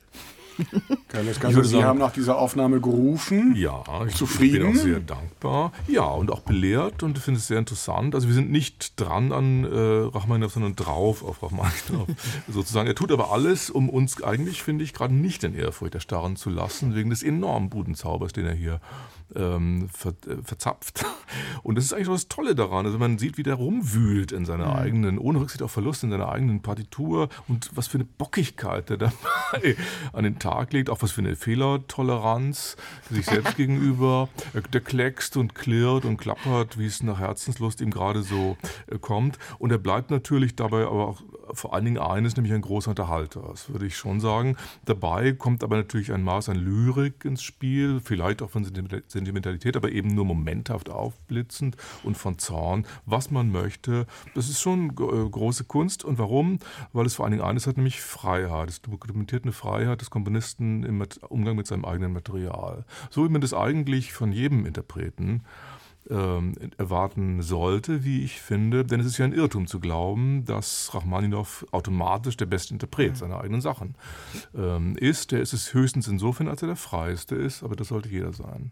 Carlos Ganso, Sie haben nach dieser Aufnahme gerufen. Ja, ich, Zufrieden? bin auch sehr dankbar. Ja, und auch belehrt und finde es sehr interessant. Also wir sind nicht dran an äh, Rachmaninoff, sondern drauf auf Rachmaninoff sozusagen. Er tut aber alles, um uns eigentlich, finde ich, gerade nicht in Ehrfurcht erstarren zu lassen, wegen des enormen Budenzaubers, den er hier ähm, ver, äh, verzapft. Und das ist eigentlich so das Tolle daran. Also man sieht, wie der rumwühlt in seiner mhm. eigenen, ohne Rücksicht auf Verlust, in seiner eigenen Partitur und was für eine Bockigkeit der dabei an den Tag legt, auch was für eine Fehlertoleranz sich selbst gegenüber. Der kleckst und klirrt und klappert, wie es nach Herzenslust ihm gerade so äh, kommt. Und er bleibt natürlich dabei aber auch vor allen Dingen eines, nämlich ein großer Unterhalter. Das würde ich schon sagen. Dabei kommt aber natürlich ein Maß an Lyrik ins Spiel, vielleicht auch von Sentimentalität, aber eben nur momenthaft aufblitzend und von Zorn, was man möchte. Das ist schon äh, große Kunst. Und warum? Weil es vor allen Dingen eines hat, nämlich Freiheit. Es dokumentiert eine Freiheit des Komponisten im Umgang mit seinem eigenen Material. So wie man das eigentlich von jedem Interpreten ähm, erwarten sollte, wie ich finde. Denn es ist ja ein Irrtum zu glauben, dass Rachmaninow automatisch der beste Interpret seiner eigenen Sachen ähm, ist. Der ist es höchstens insofern, als er der freieste ist, aber das sollte jeder sein.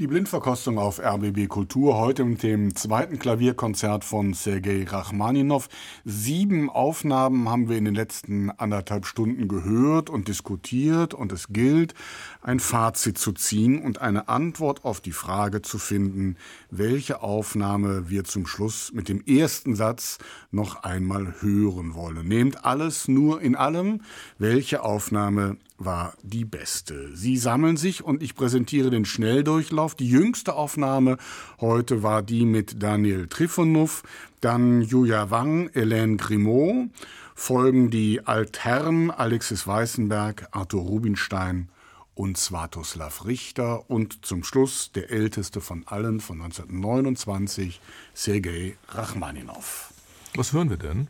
Die Blindverkostung auf RBB Kultur heute mit dem zweiten Klavierkonzert von Sergei Rachmaninow. Sieben Aufnahmen haben wir in den letzten anderthalb Stunden gehört und diskutiert und es gilt, ein Fazit zu ziehen und eine Antwort auf die Frage zu finden, welche Aufnahme wir zum Schluss mit dem ersten Satz noch einmal hören wollen. Nehmt alles nur in allem, welche Aufnahme war die beste. Sie sammeln sich und ich präsentiere den Schnelldurchlauf. Die jüngste Aufnahme heute war die mit Daniel Trifonov, dann Julia Wang, Hélène Grimaud, folgen die Altherren Alexis Weißenberg, Arthur Rubinstein und Svatoslav Richter und zum Schluss der älteste von allen von 1929, Sergei Rachmaninow. Was hören wir denn?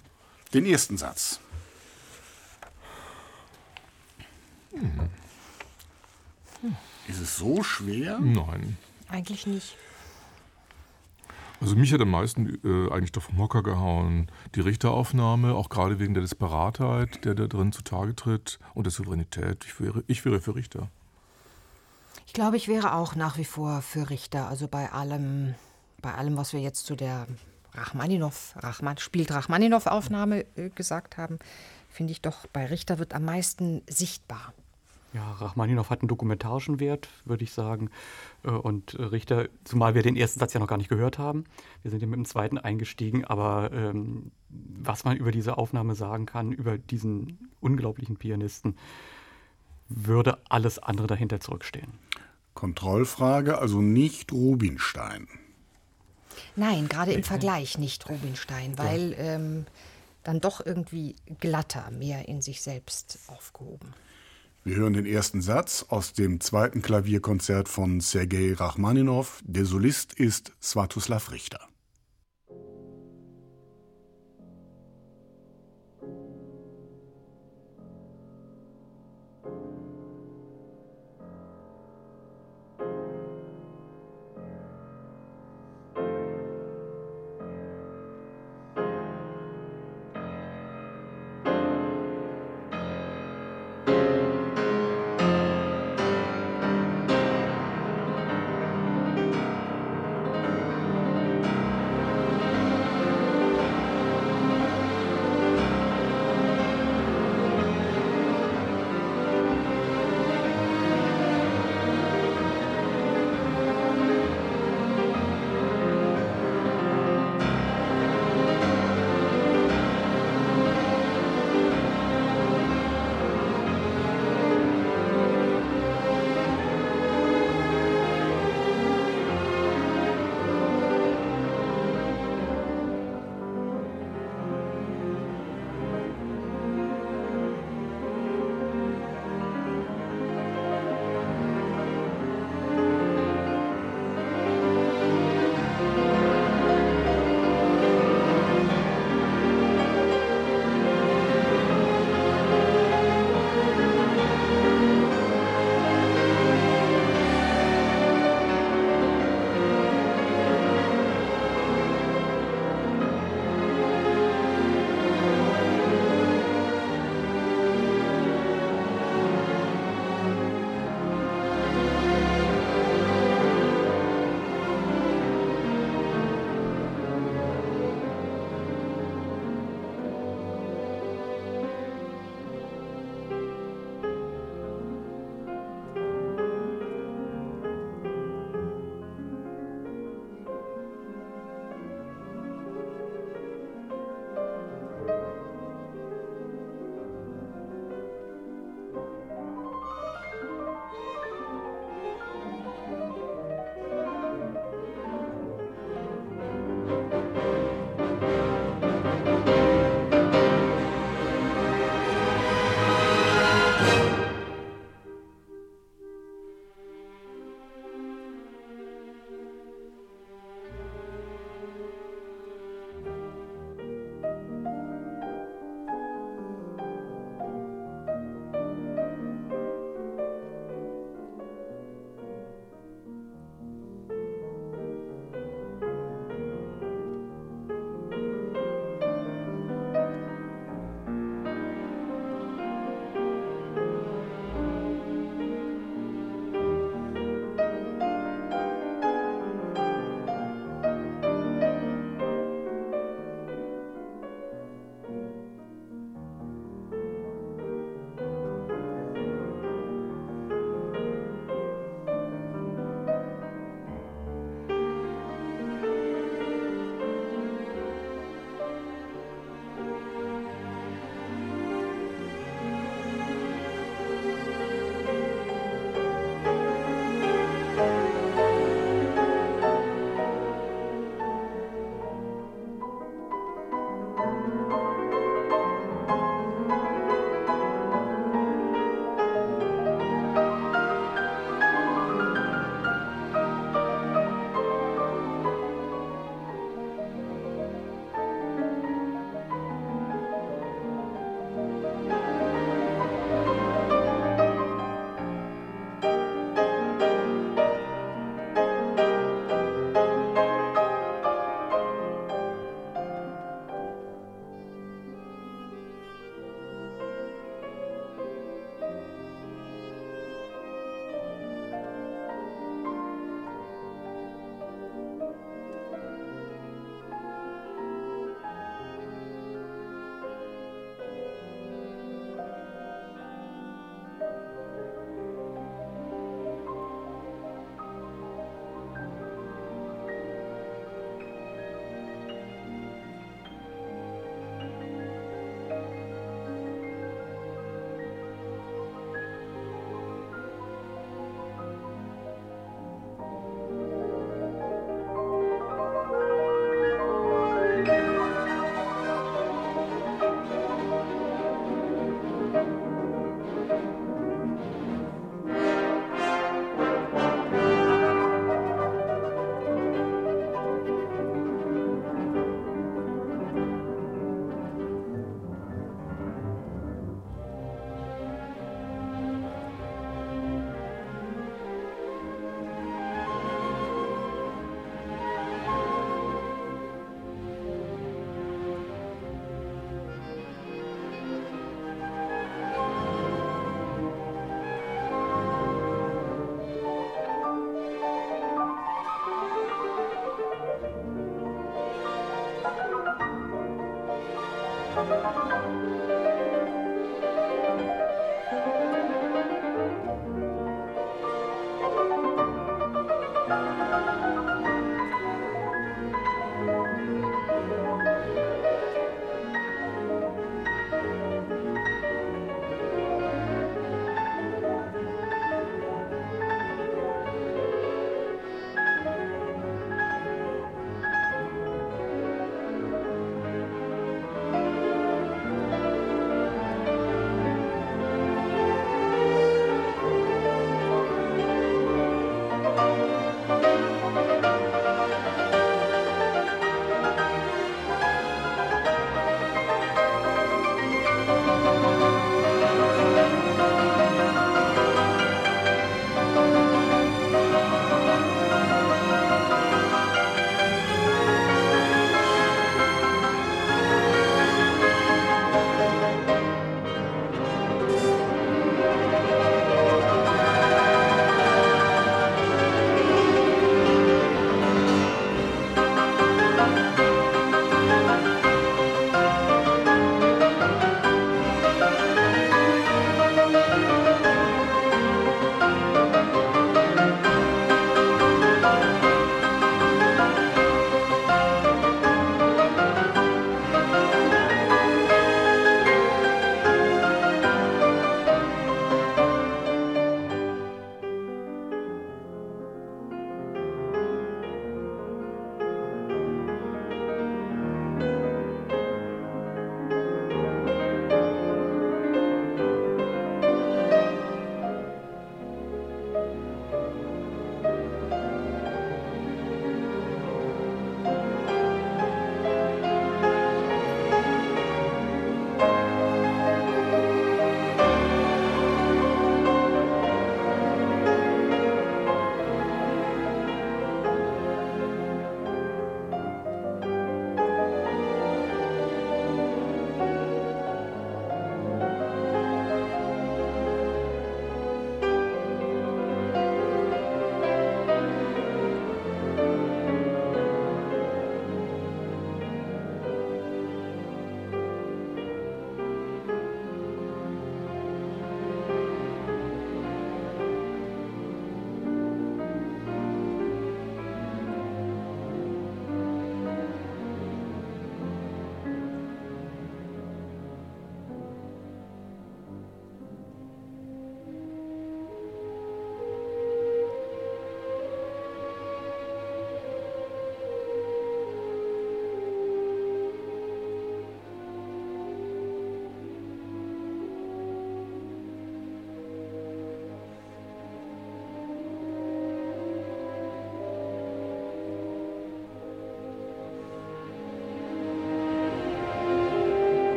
Den ersten Satz. Hm. Ist es so schwer? Nein. Eigentlich nicht. Also mich hat am meisten äh, eigentlich doch vom Hocker gehauen die Richteraufnahme, auch gerade wegen der Disparatheit, der da drin zutage tritt und der Souveränität. Ich wäre, ich wäre für Richter. Ich glaube, ich wäre auch nach wie vor für Richter. Also bei allem, bei allem, was wir jetzt zu der Rachmaninow, Rachman, spielt Rachmaninow-Aufnahme äh, gesagt haben, finde ich doch, bei Richter wird am meisten sichtbar. Ja, Rachmaninow hat einen dokumentarischen Wert, würde ich sagen. Äh, und Richter, zumal wir den ersten Satz ja noch gar nicht gehört haben. Wir sind ja mit dem zweiten eingestiegen, aber ähm, was man über diese Aufnahme sagen kann, über diesen unglaublichen Pianisten, würde alles andere dahinter zurückstehen. Kontrollfrage, also nicht Rubinstein. Nein, gerade im Vergleich nicht Rubinstein, weil ja. ähm, dann doch irgendwie glatter, mehr in sich selbst aufgehoben. Wir hören den ersten Satz aus dem zweiten Klavierkonzert von Sergei Rachmaninow. Der Solist ist Svatoslav Richter.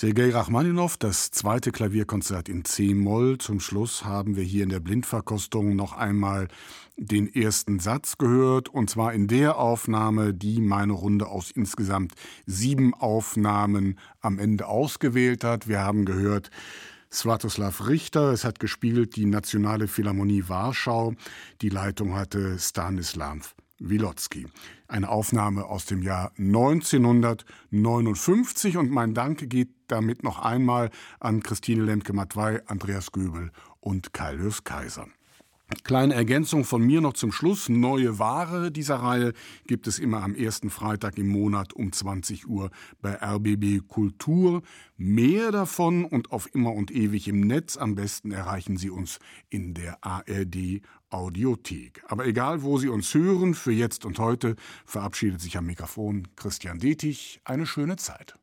Sergei Rachmaninow, das zweite Klavierkonzert in C-Moll. Zum Schluss haben wir hier in der Blindverkostung noch einmal den ersten Satz gehört, und zwar in der Aufnahme, die meine Runde aus insgesamt sieben Aufnahmen am Ende ausgewählt hat. Wir haben gehört Svatoslav Richter, es hat gespielt die Nationale Philharmonie Warschau, die Leitung hatte Stanislav Wilotzki. Eine Aufnahme aus dem Jahr 1959 und mein Dank geht damit noch einmal an Christine Lemke-Matwei, Andreas Göbel und Kaius Kaiser. Kleine Ergänzung von mir noch zum Schluss. Neue Ware dieser Reihe gibt es immer am ersten Freitag im Monat um 20 Uhr bei RBB Kultur. Mehr davon und auf immer und ewig im Netz. Am besten erreichen Sie uns in der ARD Audiothek. Aber egal, wo Sie uns hören, für jetzt und heute verabschiedet sich am Mikrofon Christian Detig. Eine schöne Zeit.